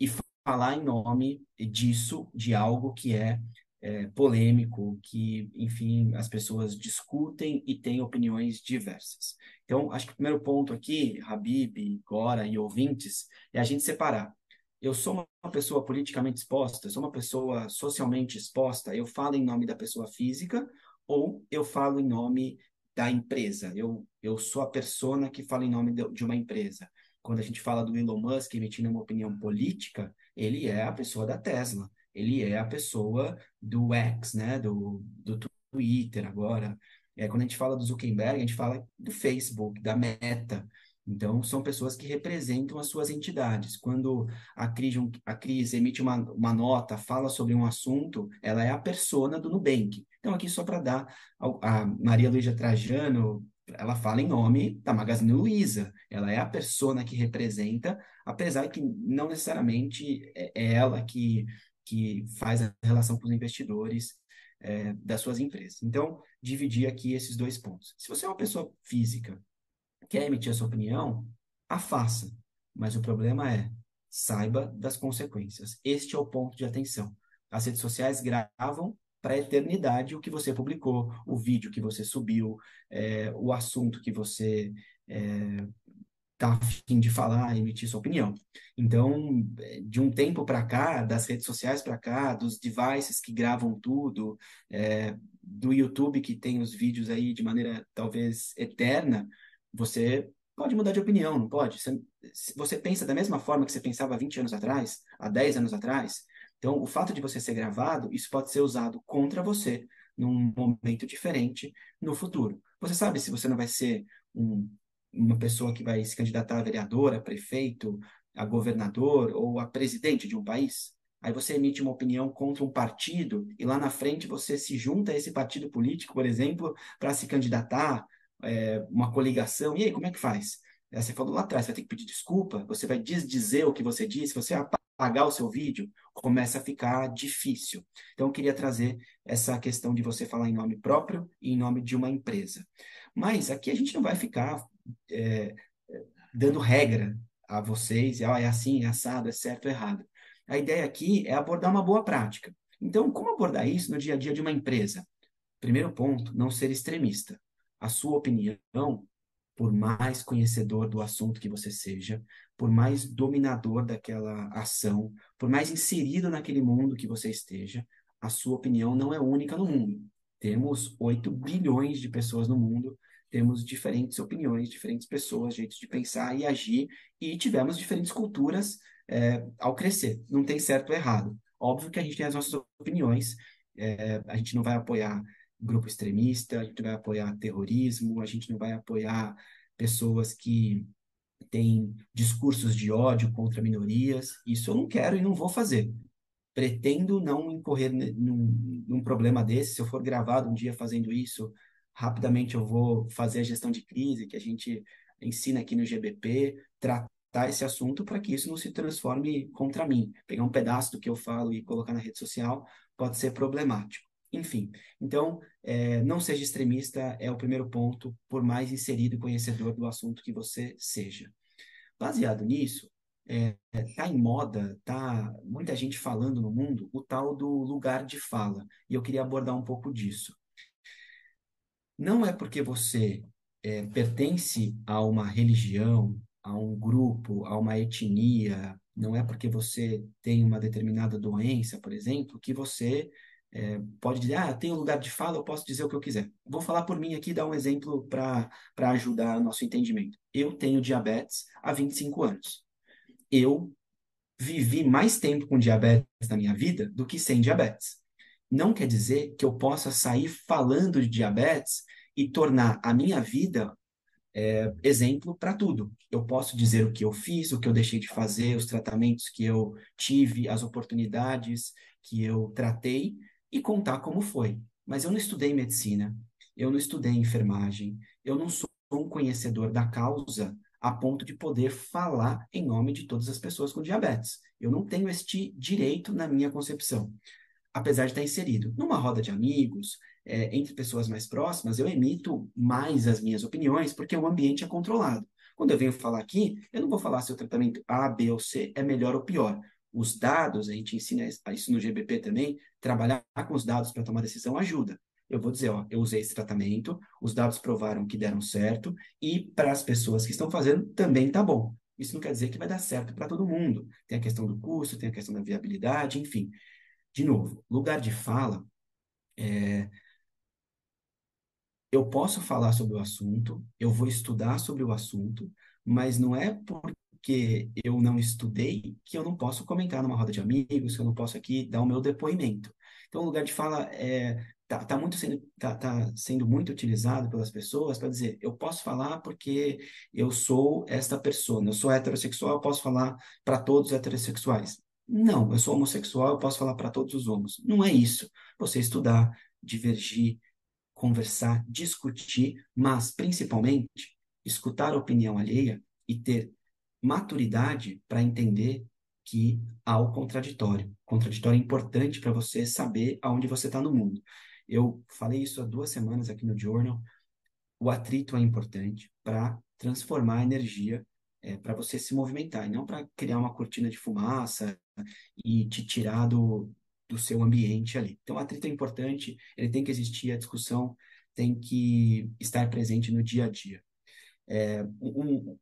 e falar em nome disso, de algo que é, é polêmico, que, enfim, as pessoas discutem e têm opiniões diversas. Então, acho que o primeiro ponto aqui, Habib, Gora e ouvintes, é a gente separar. Eu sou uma pessoa politicamente exposta, sou uma pessoa socialmente exposta, eu falo em nome da pessoa física ou eu falo em nome da empresa. Eu, eu sou a persona que fala em nome de, de uma empresa. Quando a gente fala do Elon Musk emitindo uma opinião política, ele é a pessoa da Tesla, ele é a pessoa do X, né, do, do Twitter agora. É, quando a gente fala do Zuckerberg, a gente fala do Facebook, da Meta. Então, são pessoas que representam as suas entidades. Quando a Cris, a Cris emite uma, uma nota, fala sobre um assunto, ela é a persona do Nubank. Então, aqui só para dar, a Maria Luísa Trajano, ela fala em nome da Magazine Luiza, ela é a persona que representa, apesar que não necessariamente é, é ela que, que faz a relação com os investidores é, das suas empresas. Então, dividir aqui esses dois pontos. Se você é uma pessoa física, quer emitir a sua opinião, a faça, mas o problema é, saiba das consequências. Este é o ponto de atenção. As redes sociais gravam para a eternidade o que você publicou, o vídeo que você subiu, é, o assunto que você está é, afim de falar, emitir sua opinião. Então, de um tempo para cá, das redes sociais para cá, dos devices que gravam tudo, é, do YouTube que tem os vídeos aí de maneira talvez eterna, você pode mudar de opinião, não pode? Você, você pensa da mesma forma que você pensava há 20 anos atrás, há 10 anos atrás, então, o fato de você ser gravado, isso pode ser usado contra você num momento diferente no futuro. Você sabe se você não vai ser um, uma pessoa que vai se candidatar a vereador, a prefeito, a governador ou a presidente de um país? Aí você emite uma opinião contra um partido e lá na frente você se junta a esse partido político, por exemplo, para se candidatar, é, uma coligação. E aí, como é que faz? É, você falou lá atrás, você vai ter que pedir desculpa, você vai desdizer o que você disse, você apagar o seu vídeo, começa a ficar difícil. Então, eu queria trazer essa questão de você falar em nome próprio e em nome de uma empresa. Mas aqui a gente não vai ficar é, dando regra a vocês, ah, é assim, é assado, é certo, é errado. A ideia aqui é abordar uma boa prática. Então, como abordar isso no dia a dia de uma empresa? Primeiro ponto, não ser extremista. A sua opinião, por mais conhecedor do assunto que você seja, por mais dominador daquela ação, por mais inserido naquele mundo que você esteja, a sua opinião não é única no mundo. Temos 8 bilhões de pessoas no mundo temos diferentes opiniões, diferentes pessoas, jeitos de pensar e agir, e tivemos diferentes culturas é, ao crescer. Não tem certo ou errado. Óbvio que a gente tem as nossas opiniões, é, a gente não vai apoiar grupo extremista, a gente vai apoiar terrorismo, a gente não vai apoiar pessoas que têm discursos de ódio contra minorias. Isso eu não quero e não vou fazer. Pretendo não incorrer num, num problema desse. Se eu for gravado um dia fazendo isso, Rapidamente eu vou fazer a gestão de crise, que a gente ensina aqui no GBP, tratar esse assunto para que isso não se transforme contra mim. Pegar um pedaço do que eu falo e colocar na rede social pode ser problemático. Enfim, então, é, não seja extremista é o primeiro ponto, por mais inserido e conhecedor do assunto que você seja. Baseado nisso, é, tá em moda, tá muita gente falando no mundo o tal do lugar de fala, e eu queria abordar um pouco disso não é porque você é, pertence a uma religião, a um grupo, a uma etnia, não é porque você tem uma determinada doença, por exemplo, que você é, pode dizer, ah, um lugar de fala, eu posso dizer o que eu quiser. Vou falar por mim aqui, dar um exemplo para ajudar nosso entendimento. Eu tenho diabetes há 25 anos. Eu vivi mais tempo com diabetes na minha vida do que sem diabetes não quer dizer que eu possa sair falando de diabetes e tornar a minha vida é, exemplo para tudo. Eu posso dizer o que eu fiz, o que eu deixei de fazer, os tratamentos que eu tive, as oportunidades que eu tratei e contar como foi. Mas eu não estudei medicina, eu não estudei enfermagem, eu não sou um conhecedor da causa a ponto de poder falar em nome de todas as pessoas com diabetes. Eu não tenho este direito na minha concepção apesar de estar inserido. Numa roda de amigos, é, entre pessoas mais próximas, eu emito mais as minhas opiniões, porque o ambiente é controlado. Quando eu venho falar aqui, eu não vou falar se o tratamento A, B ou C é melhor ou pior. Os dados, a gente ensina isso no GBP também, trabalhar com os dados para tomar decisão ajuda. Eu vou dizer, ó, eu usei esse tratamento, os dados provaram que deram certo, e para as pessoas que estão fazendo também tá bom. Isso não quer dizer que vai dar certo para todo mundo. Tem a questão do custo, tem a questão da viabilidade, enfim. De novo, lugar de fala, é, eu posso falar sobre o assunto, eu vou estudar sobre o assunto, mas não é porque eu não estudei que eu não posso comentar numa roda de amigos, que eu não posso aqui dar o meu depoimento. Então, o lugar de fala é, tá, tá muito sendo, tá, tá sendo muito utilizado pelas pessoas para dizer, eu posso falar porque eu sou esta pessoa, eu sou heterossexual, eu posso falar para todos os heterossexuais. Não, eu sou homossexual, eu posso falar para todos os homens. Não é isso. Você estudar, divergir, conversar, discutir, mas principalmente escutar a opinião alheia e ter maturidade para entender que há o contraditório. O contraditório é importante para você saber aonde você está no mundo. Eu falei isso há duas semanas aqui no Journal. O atrito é importante para transformar a energia é, para você se movimentar, e não para criar uma cortina de fumaça e te tirar do, do seu ambiente ali. Então, o atrito é importante, ele tem que existir, a discussão tem que estar presente no dia a dia. É, um,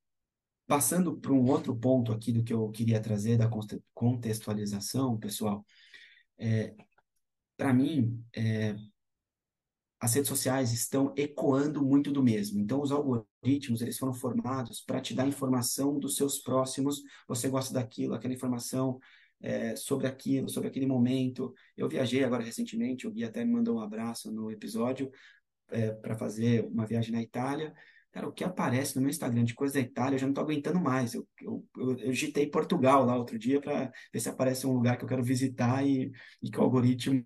passando para um outro ponto aqui do que eu queria trazer da contextualização, pessoal, é, para mim, é, as redes sociais estão ecoando muito do mesmo. Então, os algoritmos, eles foram formados para te dar informação dos seus próximos. Você gosta daquilo, aquela informação é, sobre aquilo, sobre aquele momento. Eu viajei agora recentemente, o Gui até me mandou um abraço no episódio, é, para fazer uma viagem na Itália. Cara, o que aparece no meu Instagram de coisa da Itália, eu já não estou aguentando mais. Eu, eu, eu, eu digitei Portugal lá outro dia para ver se aparece um lugar que eu quero visitar e, e que o algoritmo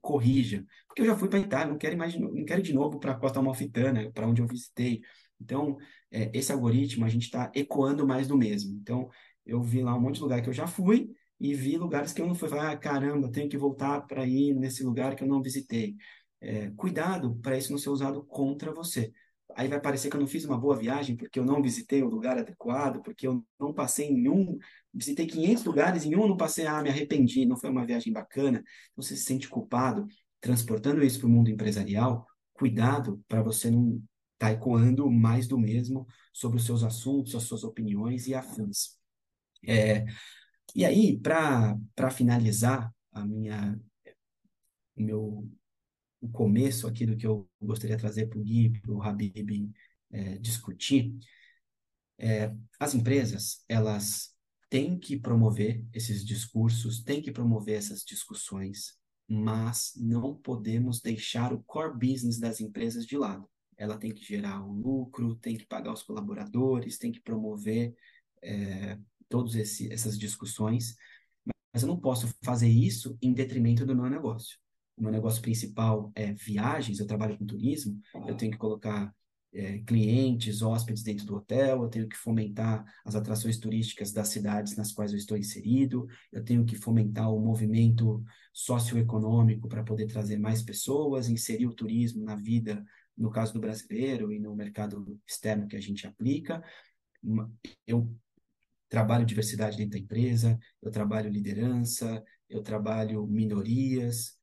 corrija. Porque eu já fui para Itália, não quero, mais, não quero ir de novo para a Costa Amalfitana, para onde eu visitei. Então, é, esse algoritmo, a gente está ecoando mais do mesmo. Então, eu vi lá um monte de lugar que eu já fui e vi lugares que eu não fui. Falei, ah, caramba, tenho que voltar para ir nesse lugar que eu não visitei. É, cuidado para isso não ser usado contra você. Aí vai parecer que eu não fiz uma boa viagem porque eu não visitei o lugar adequado, porque eu não passei em um, visitei 500 lugares, em um não passei, ah, me arrependi, não foi uma viagem bacana. Então, você se sente culpado transportando isso para o mundo empresarial. Cuidado para você não estar tá ecoando mais do mesmo sobre os seus assuntos, as suas opiniões e afins. É, e aí, para finalizar a minha, meu o começo aqui do que eu gostaria de trazer para o Gui, para o Habib é, discutir, é, as empresas, elas têm que promover esses discursos, têm que promover essas discussões, mas não podemos deixar o core business das empresas de lado. Ela tem que gerar o lucro, tem que pagar os colaboradores, tem que promover é, todas essas discussões, mas eu não posso fazer isso em detrimento do meu negócio o meu negócio principal é viagens, eu trabalho com turismo, eu tenho que colocar é, clientes, hóspedes dentro do hotel, eu tenho que fomentar as atrações turísticas das cidades nas quais eu estou inserido, eu tenho que fomentar o movimento socioeconômico para poder trazer mais pessoas, inserir o turismo na vida, no caso do brasileiro e no mercado externo que a gente aplica. Eu trabalho diversidade dentro da empresa, eu trabalho liderança, eu trabalho minorias,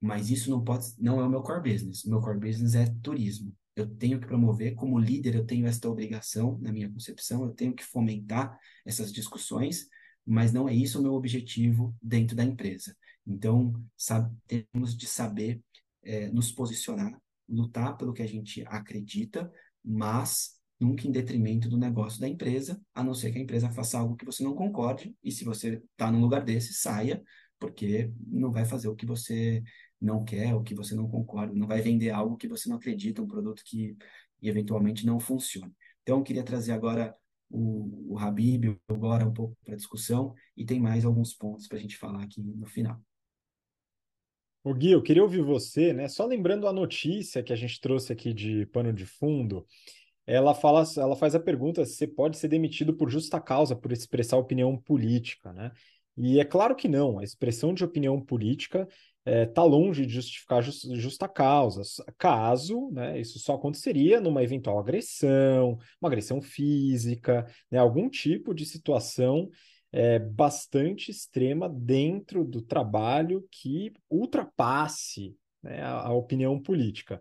mas isso não pode, não é o meu core business. O meu core business é turismo. Eu tenho que promover, como líder, eu tenho esta obrigação, na minha concepção, eu tenho que fomentar essas discussões, mas não é isso o meu objetivo dentro da empresa. Então, sabe, temos de saber é, nos posicionar, lutar pelo que a gente acredita, mas nunca em detrimento do negócio da empresa, a não ser que a empresa faça algo que você não concorde, e se você está num lugar desse, saia, porque não vai fazer o que você não quer, o que você não concorda, não vai vender algo que você não acredita, um produto que eventualmente não funcione. Então, eu queria trazer agora o, o Habib, agora um pouco para discussão, e tem mais alguns pontos para a gente falar aqui no final. O Gui, eu queria ouvir você, né? Só lembrando a notícia que a gente trouxe aqui de pano de fundo, ela fala, ela faz a pergunta se você pode ser demitido por justa causa por expressar opinião política, né? E é claro que não. A expressão de opinião política está é, tá longe de justificar just, justa causa. Caso, né, isso só aconteceria numa eventual agressão, uma agressão física, né, algum tipo de situação é, bastante extrema dentro do trabalho que ultrapasse né, a, a opinião política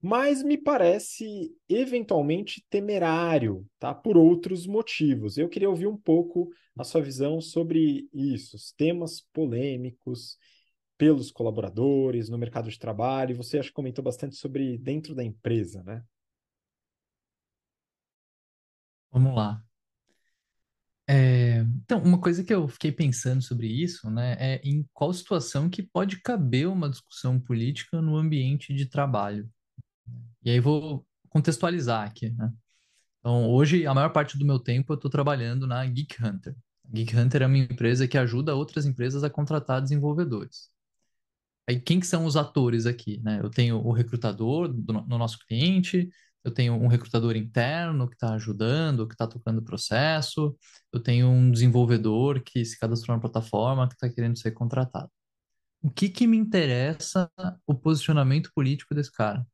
mas me parece eventualmente temerário, tá? Por outros motivos. Eu queria ouvir um pouco a sua visão sobre isso, os temas polêmicos pelos colaboradores, no mercado de trabalho. Você acho que comentou bastante sobre dentro da empresa, né? Vamos lá. É, então, uma coisa que eu fiquei pensando sobre isso, né, é em qual situação que pode caber uma discussão política no ambiente de trabalho. E aí vou contextualizar aqui, né? Então, hoje, a maior parte do meu tempo eu estou trabalhando na Geek Hunter. Geek Hunter é uma empresa que ajuda outras empresas a contratar desenvolvedores. Aí, quem que são os atores aqui? Né? Eu tenho o recrutador do, no nosso cliente, eu tenho um recrutador interno que está ajudando, que está tocando o processo, eu tenho um desenvolvedor que se cadastrou na plataforma, que está querendo ser contratado. O que que me interessa o posicionamento político desse cara? O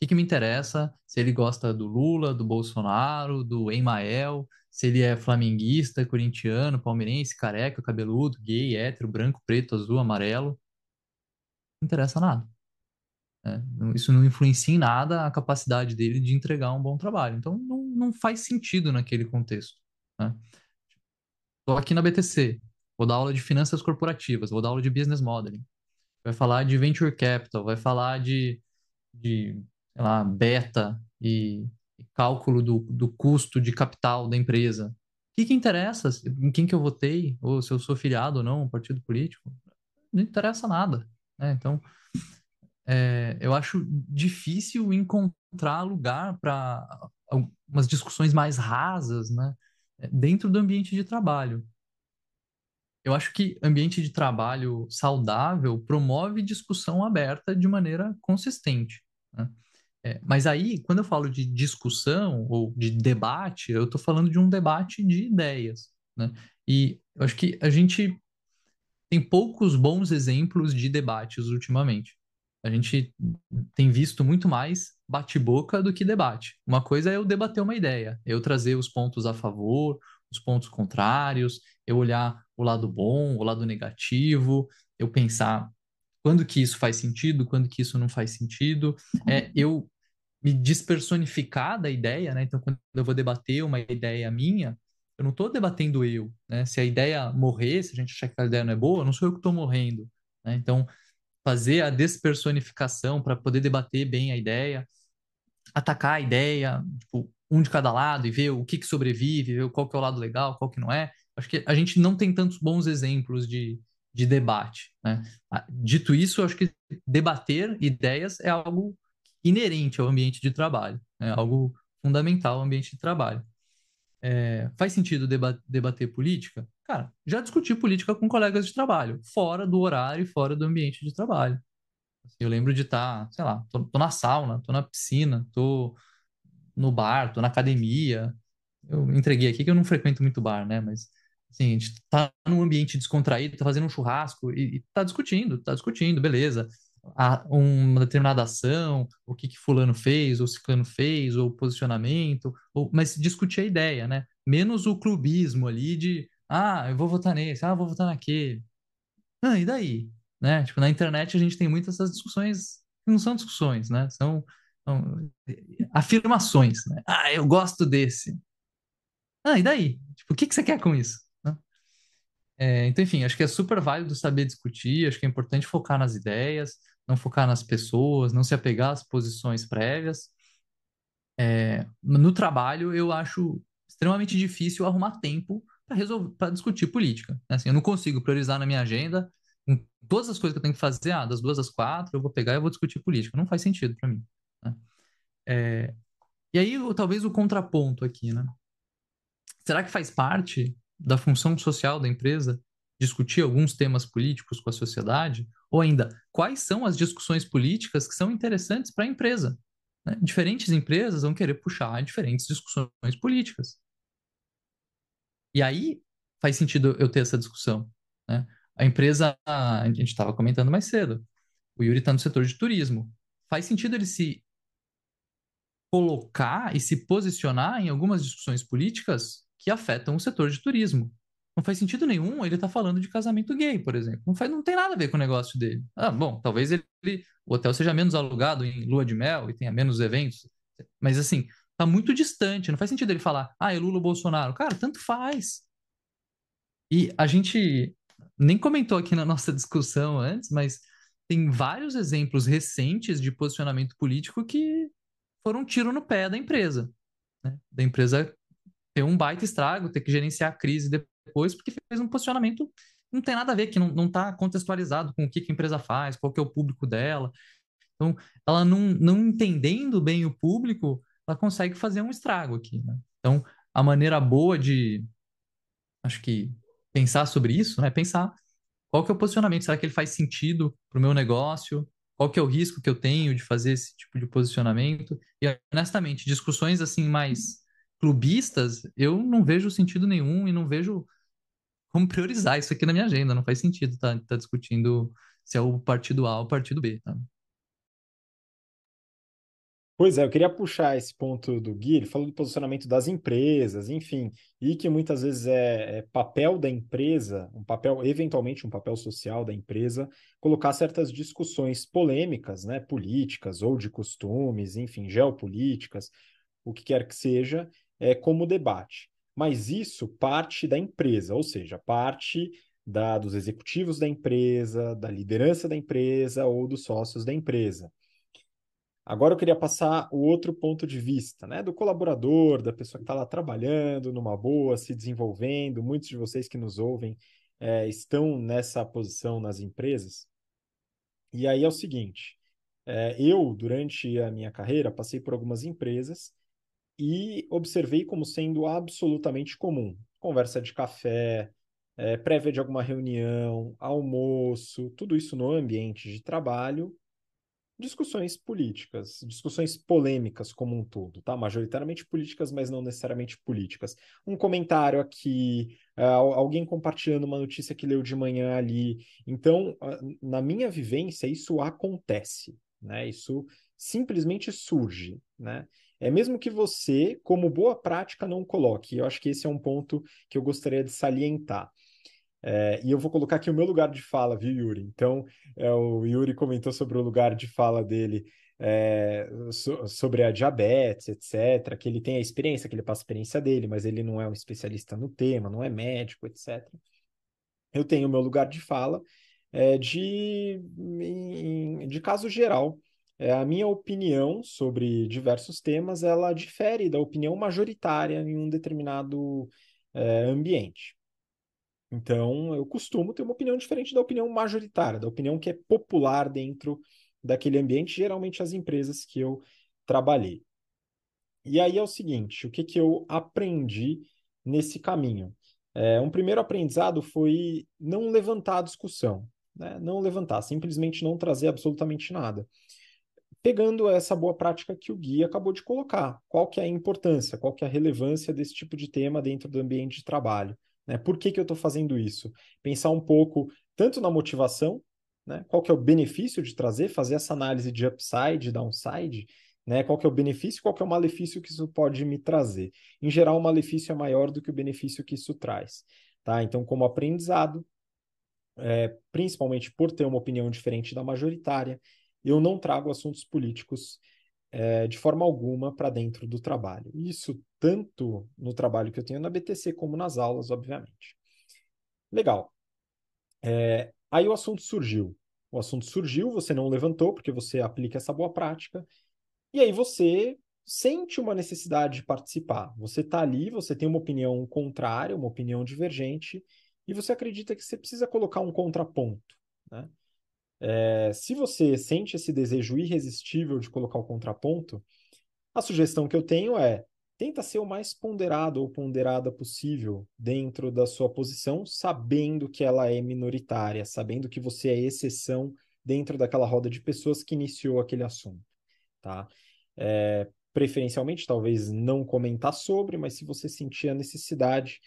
que que me interessa se ele gosta do Lula, do Bolsonaro, do Emael, se ele é flamenguista, corintiano, palmeirense, careca, cabeludo, gay, hétero, branco, preto, azul, amarelo interessa nada. Né? Isso não influencia em nada a capacidade dele de entregar um bom trabalho. Então, não, não faz sentido naquele contexto. Estou né? aqui na BTC, vou dar aula de finanças corporativas, vou dar aula de business modeling, vai falar de venture capital, vai falar de, de lá, beta e, e cálculo do, do custo de capital da empresa. que, que interessa em quem que eu votei, ou se eu sou filiado ou não um partido político? Não interessa nada. Né? Então, é, eu acho difícil encontrar lugar para umas discussões mais rasas né? dentro do ambiente de trabalho. Eu acho que ambiente de trabalho saudável promove discussão aberta de maneira consistente. Né? É, mas aí, quando eu falo de discussão ou de debate, eu estou falando de um debate de ideias. Né? E eu acho que a gente tem poucos bons exemplos de debates ultimamente. A gente tem visto muito mais bate-boca do que debate. Uma coisa é eu debater uma ideia, eu trazer os pontos a favor, os pontos contrários, eu olhar o lado bom, o lado negativo, eu pensar quando que isso faz sentido, quando que isso não faz sentido, é eu me despersonificar da ideia, né? Então, quando eu vou debater uma ideia minha, eu não estou debatendo eu, né? Se a ideia morrer, se a gente achar que a ideia não é boa, não sou eu que estou morrendo, né? Então, fazer a despersonificação para poder debater bem a ideia, atacar a ideia, tipo, um de cada lado e ver o que, que sobrevive, ver qual que é o lado legal, qual que não é. Acho que a gente não tem tantos bons exemplos de, de debate. Né? Ah, dito isso, acho que debater ideias é algo inerente ao ambiente de trabalho, é algo fundamental ao ambiente de trabalho. É, faz sentido deba debater política? Cara, já discuti política com colegas de trabalho, fora do horário e fora do ambiente de trabalho. Assim, eu lembro de estar, tá, sei lá, tô, tô, na sauna, tô na piscina, tô no bar, tô na academia. Eu entreguei aqui que eu não frequento muito bar, né? Mas assim, a gente tá num ambiente descontraído, tá fazendo um churrasco e, e tá discutindo, tá discutindo, beleza a, uma determinada ação, o que, que fulano fez, ou ciclano fez, ou posicionamento, ou, mas discutir a ideia, né? Menos o clubismo ali de, ah, eu vou votar nesse, ah, eu vou votar naquele. Ah, e daí? Né? Tipo, na internet a gente tem muitas essas discussões que não são discussões, né? São, são afirmações, né? Ah, eu gosto desse. Ah, e daí? Tipo, o que, que você quer com isso? É, então, enfim, acho que é super válido saber discutir, acho que é importante focar nas ideias, não focar nas pessoas, não se apegar às posições prévias. É, no trabalho, eu acho extremamente difícil arrumar tempo para discutir política. Né? Assim, eu não consigo priorizar na minha agenda em todas as coisas que eu tenho que fazer, ah, das duas às quatro, eu vou pegar e vou discutir política. Não faz sentido para mim. Né? É, e aí, talvez o contraponto aqui, né? Será que faz parte da função social da empresa discutir alguns temas políticos com a sociedade? Ou ainda, quais são as discussões políticas que são interessantes para a empresa? Né? Diferentes empresas vão querer puxar diferentes discussões políticas. E aí faz sentido eu ter essa discussão. Né? A empresa, a gente estava comentando mais cedo, o Yuri está no setor de turismo. Faz sentido ele se colocar e se posicionar em algumas discussões políticas que afetam o setor de turismo. Não faz sentido nenhum ele estar tá falando de casamento gay, por exemplo. Não, faz, não tem nada a ver com o negócio dele. Ah, bom, talvez ele, o hotel seja menos alugado em lua de mel e tenha menos eventos. Mas assim, tá muito distante. Não faz sentido ele falar, ah, é Lula Bolsonaro. Cara, tanto faz. E a gente nem comentou aqui na nossa discussão antes, mas tem vários exemplos recentes de posicionamento político que foram um tiro no pé da empresa. Né? Da empresa ter um baita estrago, ter que gerenciar a crise depois, porque fez um posicionamento não tem nada a ver, que não está contextualizado com o que, que, a empresa faz, qual que é o público dela. Então, ela não, não entendendo bem o público, ela consegue fazer um estrago aqui. Né? Então, a maneira boa de, acho que, pensar sobre isso, né? Pensar qual que é o posicionamento, será que ele faz sentido para o meu negócio? Qual que é o risco que eu tenho de fazer esse tipo de posicionamento? E, honestamente, discussões assim mais clubistas, eu não vejo sentido nenhum e não vejo como priorizar isso aqui na minha agenda. Não faz sentido estar tá, tá discutindo se é o partido A ou o partido B. Tá? Pois é, eu queria puxar esse ponto do Gui, ele falou do posicionamento das empresas, enfim, e que muitas vezes é, é, papel da empresa, um papel, eventualmente um papel social da empresa, colocar certas discussões polêmicas, né, políticas ou de costumes, enfim, geopolíticas, o que quer que seja, é, como debate. Mas isso parte da empresa, ou seja, parte da, dos executivos da empresa, da liderança da empresa ou dos sócios da empresa. Agora eu queria passar o outro ponto de vista, né? Do colaborador, da pessoa que está lá trabalhando numa boa, se desenvolvendo. Muitos de vocês que nos ouvem é, estão nessa posição nas empresas. E aí é o seguinte: é, eu, durante a minha carreira, passei por algumas empresas e observei como sendo absolutamente comum. Conversa de café, é, prévia de alguma reunião, almoço, tudo isso no ambiente de trabalho discussões políticas, discussões polêmicas como um todo, tá? Majoritariamente políticas, mas não necessariamente políticas. Um comentário aqui, uh, alguém compartilhando uma notícia que leu de manhã ali. Então, na minha vivência, isso acontece, né? Isso simplesmente surge, né? É mesmo que você, como boa prática, não coloque. Eu acho que esse é um ponto que eu gostaria de salientar. É, e eu vou colocar aqui o meu lugar de fala, viu, Yuri? Então, é, o Yuri comentou sobre o lugar de fala dele é, so, sobre a diabetes, etc., que ele tem a experiência, que ele passa a experiência dele, mas ele não é um especialista no tema, não é médico, etc. Eu tenho o meu lugar de fala é, de, de caso geral. É, a minha opinião sobre diversos temas, ela difere da opinião majoritária em um determinado é, ambiente. Então, eu costumo ter uma opinião diferente da opinião majoritária, da opinião que é popular dentro daquele ambiente, geralmente as empresas que eu trabalhei. E aí é o seguinte, o que, que eu aprendi nesse caminho? É, um primeiro aprendizado foi não levantar a discussão, né? não levantar, simplesmente não trazer absolutamente nada. Pegando essa boa prática que o Gui acabou de colocar, qual que é a importância, qual que é a relevância desse tipo de tema dentro do ambiente de trabalho? Né? Por que, que eu estou fazendo isso? Pensar um pouco tanto na motivação, né? qual que é o benefício de trazer, fazer essa análise de upside, downside, né? qual que é o benefício, qual que é o malefício que isso pode me trazer. Em geral, o malefício é maior do que o benefício que isso traz. Tá? Então, como aprendizado, é, principalmente por ter uma opinião diferente da majoritária, eu não trago assuntos políticos é, de forma alguma para dentro do trabalho. Isso tanto no trabalho que eu tenho na BTC como nas aulas, obviamente. Legal. É, aí o assunto surgiu. O assunto surgiu, você não levantou porque você aplica essa boa prática, e aí você sente uma necessidade de participar. Você está ali, você tem uma opinião contrária, uma opinião divergente, e você acredita que você precisa colocar um contraponto. Né? É, se você sente esse desejo irresistível de colocar o contraponto, a sugestão que eu tenho é tenta ser o mais ponderado ou ponderada possível dentro da sua posição, sabendo que ela é minoritária, sabendo que você é exceção dentro daquela roda de pessoas que iniciou aquele assunto, tá? É, preferencialmente, talvez não comentar sobre, mas se você sentir a necessidade,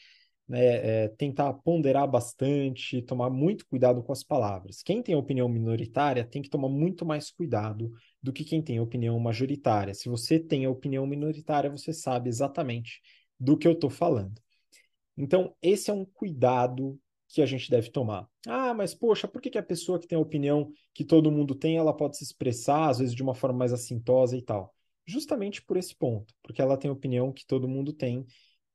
né, é, tentar ponderar bastante, tomar muito cuidado com as palavras. Quem tem opinião minoritária tem que tomar muito mais cuidado do que quem tem opinião majoritária. Se você tem a opinião minoritária, você sabe exatamente do que eu estou falando. Então, esse é um cuidado que a gente deve tomar. Ah, mas poxa, por que, que a pessoa que tem a opinião que todo mundo tem, ela pode se expressar, às vezes de uma forma mais assintosa e tal? Justamente por esse ponto, porque ela tem a opinião que todo mundo tem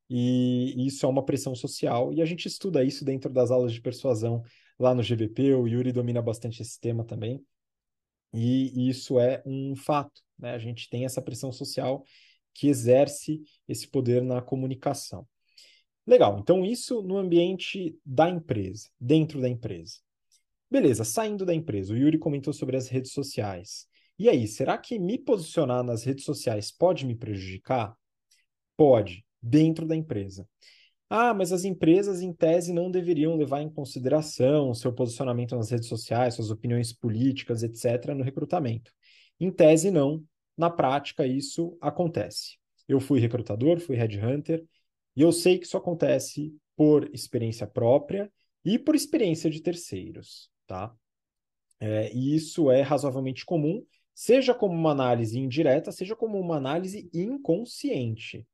e isso é uma pressão social, e a gente estuda isso dentro das aulas de persuasão lá no GBP, o Yuri domina bastante esse tema também, e isso é um fato, né? A gente tem essa pressão social que exerce esse poder na comunicação. Legal, então isso no ambiente da empresa, dentro da empresa. Beleza, saindo da empresa, o Yuri comentou sobre as redes sociais. E aí, será que me posicionar nas redes sociais pode me prejudicar? Pode dentro da empresa. Ah, mas as empresas, em tese, não deveriam levar em consideração seu posicionamento nas redes sociais, suas opiniões políticas, etc., no recrutamento. Em tese, não. Na prática, isso acontece. Eu fui recrutador, fui headhunter, e eu sei que isso acontece por experiência própria e por experiência de terceiros, tá? É, e isso é razoavelmente comum, seja como uma análise indireta, seja como uma análise inconsciente.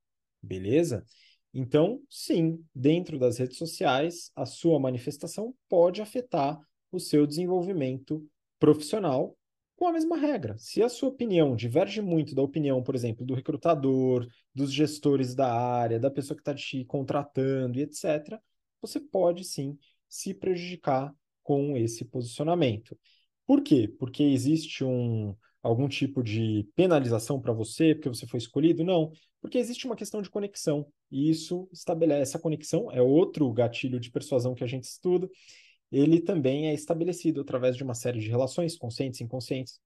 Beleza? Então, sim, dentro das redes sociais, a sua manifestação pode afetar o seu desenvolvimento profissional com a mesma regra. Se a sua opinião diverge muito da opinião, por exemplo, do recrutador, dos gestores da área, da pessoa que está te contratando e etc., você pode sim se prejudicar com esse posicionamento. Por quê? Porque existe um, algum tipo de penalização para você, porque você foi escolhido? Não, porque existe uma questão de conexão, e isso estabelece essa conexão, é outro gatilho de persuasão que a gente estuda, ele também é estabelecido através de uma série de relações conscientes e inconscientes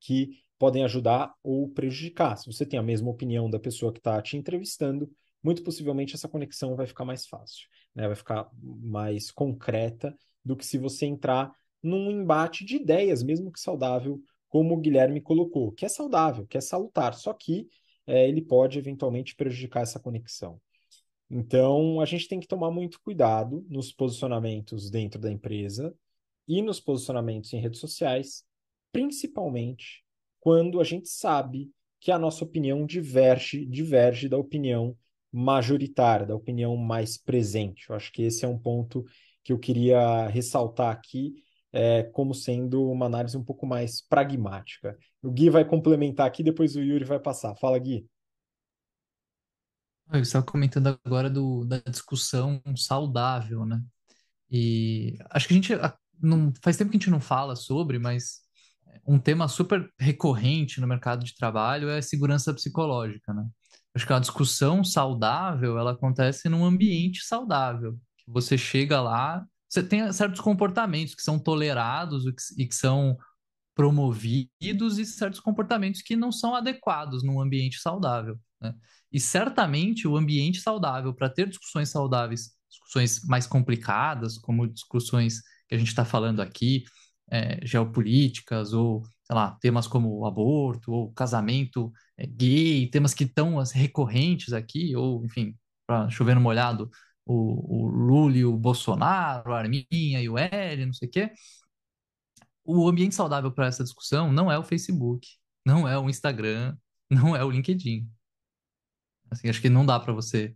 que podem ajudar ou prejudicar. Se você tem a mesma opinião da pessoa que está te entrevistando, muito possivelmente essa conexão vai ficar mais fácil, né? vai ficar mais concreta do que se você entrar num embate de ideias, mesmo que saudável, como o Guilherme colocou, que é saudável, que é salutar, só que é, ele pode eventualmente prejudicar essa conexão. Então, a gente tem que tomar muito cuidado nos posicionamentos dentro da empresa e nos posicionamentos em redes sociais, principalmente quando a gente sabe que a nossa opinião diverge, diverge da opinião majoritária, da opinião mais presente. Eu acho que esse é um ponto que eu queria ressaltar aqui é, como sendo uma análise um pouco mais pragmática. O Gui vai complementar aqui, depois o Yuri vai passar. Fala, Gui. Eu estava comentando agora do, da discussão saudável, né? E acho que a gente não, faz tempo que a gente não fala sobre, mas um tema super recorrente no mercado de trabalho é a segurança psicológica, né? Acho que a discussão saudável, ela acontece num ambiente saudável. Você chega lá, você tem certos comportamentos que são tolerados e que são promovidos e certos comportamentos que não são adequados num ambiente saudável. Né? E certamente o ambiente saudável para ter discussões saudáveis, discussões mais complicadas, como discussões que a gente está falando aqui, é, geopolíticas ou, sei lá, temas como aborto ou casamento é, gay, temas que estão assim, recorrentes aqui, ou, enfim, para chover no molhado, o, o Lula e o Bolsonaro, a Arminha e o L, não sei o quê. O ambiente saudável para essa discussão não é o Facebook, não é o Instagram, não é o LinkedIn. Assim, acho que não dá para você,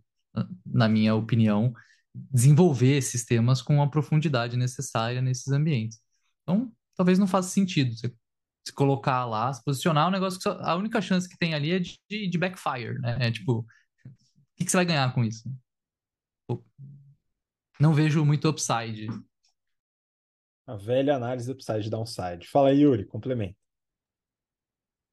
na minha opinião, desenvolver esses temas com a profundidade necessária nesses ambientes. Então, talvez não faça sentido você se colocar lá, se posicionar, é um negócio que só, a única chance que tem ali é de, de backfire, né? É tipo, o que, que você vai ganhar com isso? Não vejo muito upside. A velha análise upside downside. Fala aí, Yuri, complementa.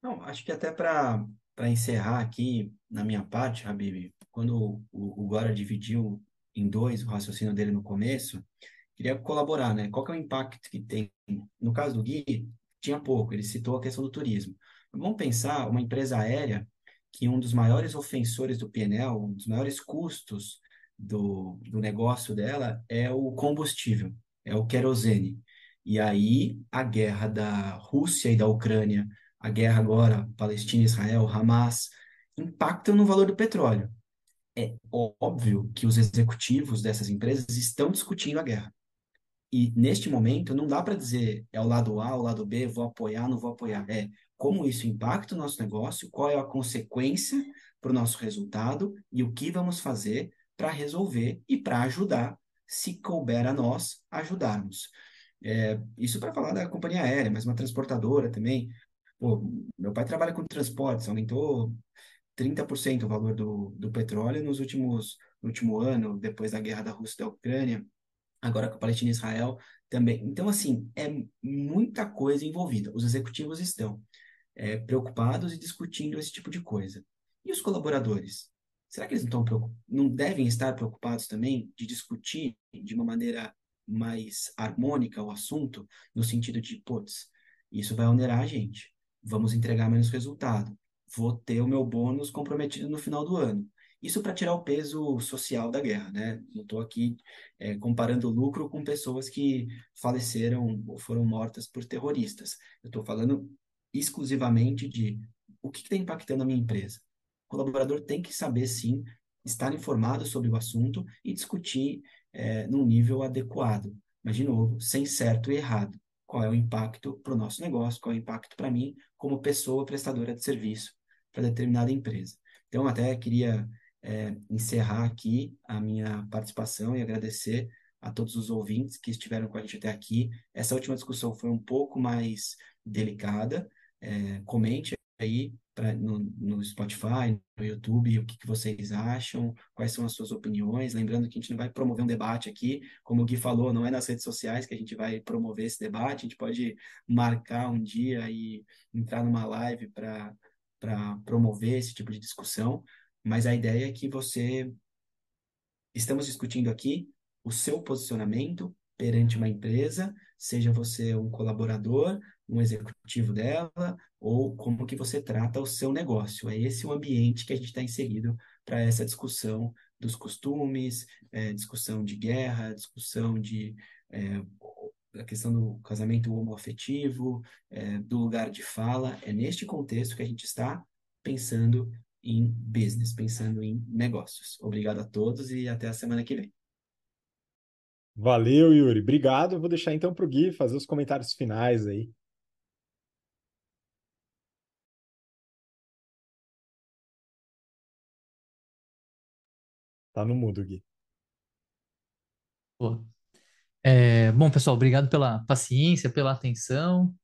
Não, acho que até para para encerrar aqui, na minha parte, Habib, quando o, o Gora dividiu em dois o raciocínio dele no começo, queria colaborar, né? Qual que é o impacto que tem? No caso do Gui, tinha pouco, ele citou a questão do turismo. Vamos pensar uma empresa aérea que um dos maiores ofensores do PNL, um dos maiores custos do, do negócio dela é o combustível, é o querosene. E aí a guerra da Rússia e da Ucrânia, a guerra agora Palestina-Israel, Hamas, impactam no valor do petróleo. É óbvio que os executivos dessas empresas estão discutindo a guerra. E neste momento não dá para dizer é o lado A, o lado B, vou apoiar, não vou apoiar. É como isso impacta o nosso negócio, qual é a consequência para o nosso resultado e o que vamos fazer para resolver e para ajudar, se couber a nós ajudarmos. É, isso para falar da companhia aérea, mas uma transportadora também. Pô, meu pai trabalha com transportes, aumentou 30% o valor do, do petróleo nos últimos no último ano, depois da guerra da Rússia e da Ucrânia agora com a Palestina e Israel também. Então, assim, é muita coisa envolvida. Os executivos estão é, preocupados e discutindo esse tipo de coisa. E os colaboradores? Será que eles não, estão, não devem estar preocupados também de discutir de uma maneira mais harmônica o assunto, no sentido de, putz, isso vai onerar a gente, vamos entregar menos resultado, vou ter o meu bônus comprometido no final do ano. Isso para tirar o peso social da guerra, né? Não estou aqui é, comparando lucro com pessoas que faleceram ou foram mortas por terroristas. Eu estou falando exclusivamente de o que está impactando a minha empresa. Colaborador tem que saber, sim, estar informado sobre o assunto e discutir é, num nível adequado. Mas, de novo, sem certo e errado. Qual é o impacto para o nosso negócio, qual é o impacto para mim como pessoa prestadora de serviço para determinada empresa. Então, até queria é, encerrar aqui a minha participação e agradecer a todos os ouvintes que estiveram com a gente até aqui. Essa última discussão foi um pouco mais delicada. É, comente aí pra, no, no Spotify, no YouTube, o que, que vocês acham, quais são as suas opiniões. Lembrando que a gente não vai promover um debate aqui, como o Gui falou, não é nas redes sociais que a gente vai promover esse debate, a gente pode marcar um dia e entrar numa live para promover esse tipo de discussão, mas a ideia é que você. Estamos discutindo aqui o seu posicionamento perante uma empresa, seja você um colaborador, um executivo dela, ou como que você trata o seu negócio. É esse o ambiente que a gente está inserido para essa discussão dos costumes, é, discussão de guerra, discussão de é, a questão do casamento homoafetivo, é, do lugar de fala. É neste contexto que a gente está pensando em business, pensando em negócios. Obrigado a todos e até a semana que vem. Valeu, Yuri. Obrigado. Vou deixar então para o Gui fazer os comentários finais aí. Tá no mudo, Gui. Pô. É, bom, pessoal, obrigado pela paciência, pela atenção.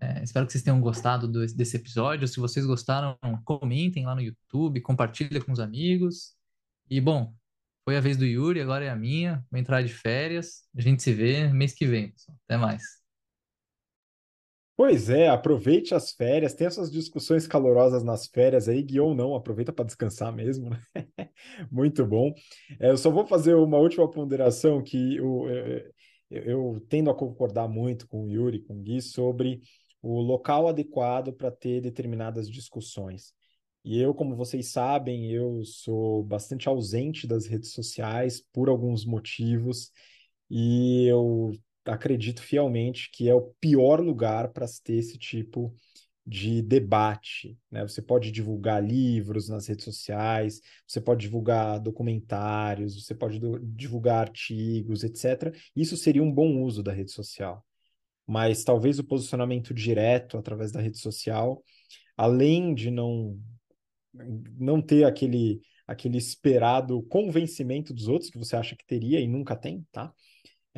É, espero que vocês tenham gostado do, desse episódio. Se vocês gostaram, comentem lá no YouTube, compartilhem com os amigos. E, bom, foi a vez do Yuri, agora é a minha. Vou entrar de férias. A gente se vê mês que vem, pessoal. Até mais. Pois é, aproveite as férias, tem essas discussões calorosas nas férias aí, Gui ou não, aproveita para descansar mesmo, né? Muito bom. É, eu só vou fazer uma última ponderação que eu, eu, eu, tendo a concordar muito com o Yuri, com o Gui, sobre o local adequado para ter determinadas discussões. E eu, como vocês sabem, eu sou bastante ausente das redes sociais por alguns motivos, e eu acredito fielmente que é o pior lugar para se ter esse tipo de debate. Né? Você pode divulgar livros nas redes sociais, você pode divulgar documentários, você pode divulgar artigos, etc. Isso seria um bom uso da rede social. Mas talvez o posicionamento direto através da rede social, além de não, não ter aquele, aquele esperado convencimento dos outros que você acha que teria e nunca tem, tá?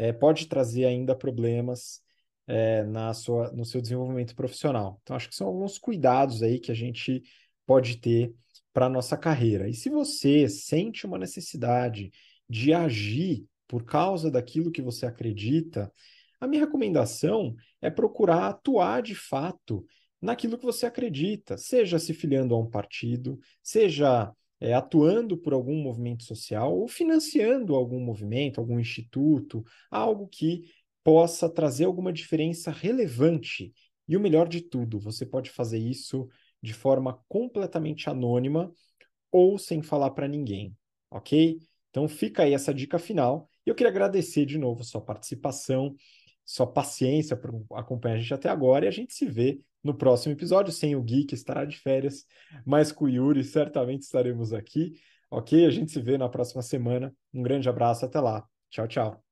É, pode trazer ainda problemas é, na sua, no seu desenvolvimento profissional. Então, acho que são alguns cuidados aí que a gente pode ter para a nossa carreira. E se você sente uma necessidade de agir por causa daquilo que você acredita, a minha recomendação é procurar atuar de fato naquilo que você acredita, seja se filiando a um partido, seja é, atuando por algum movimento social ou financiando algum movimento, algum instituto, algo que possa trazer alguma diferença relevante. E o melhor de tudo, você pode fazer isso de forma completamente anônima ou sem falar para ninguém, ok? Então fica aí essa dica final. E eu queria agradecer de novo sua participação, sua paciência por acompanhar a gente até agora e a gente se vê no próximo episódio, sem o Gui, que estará de férias, mas com o Yuri certamente estaremos aqui, ok? A gente se vê na próxima semana. Um grande abraço, até lá. Tchau, tchau.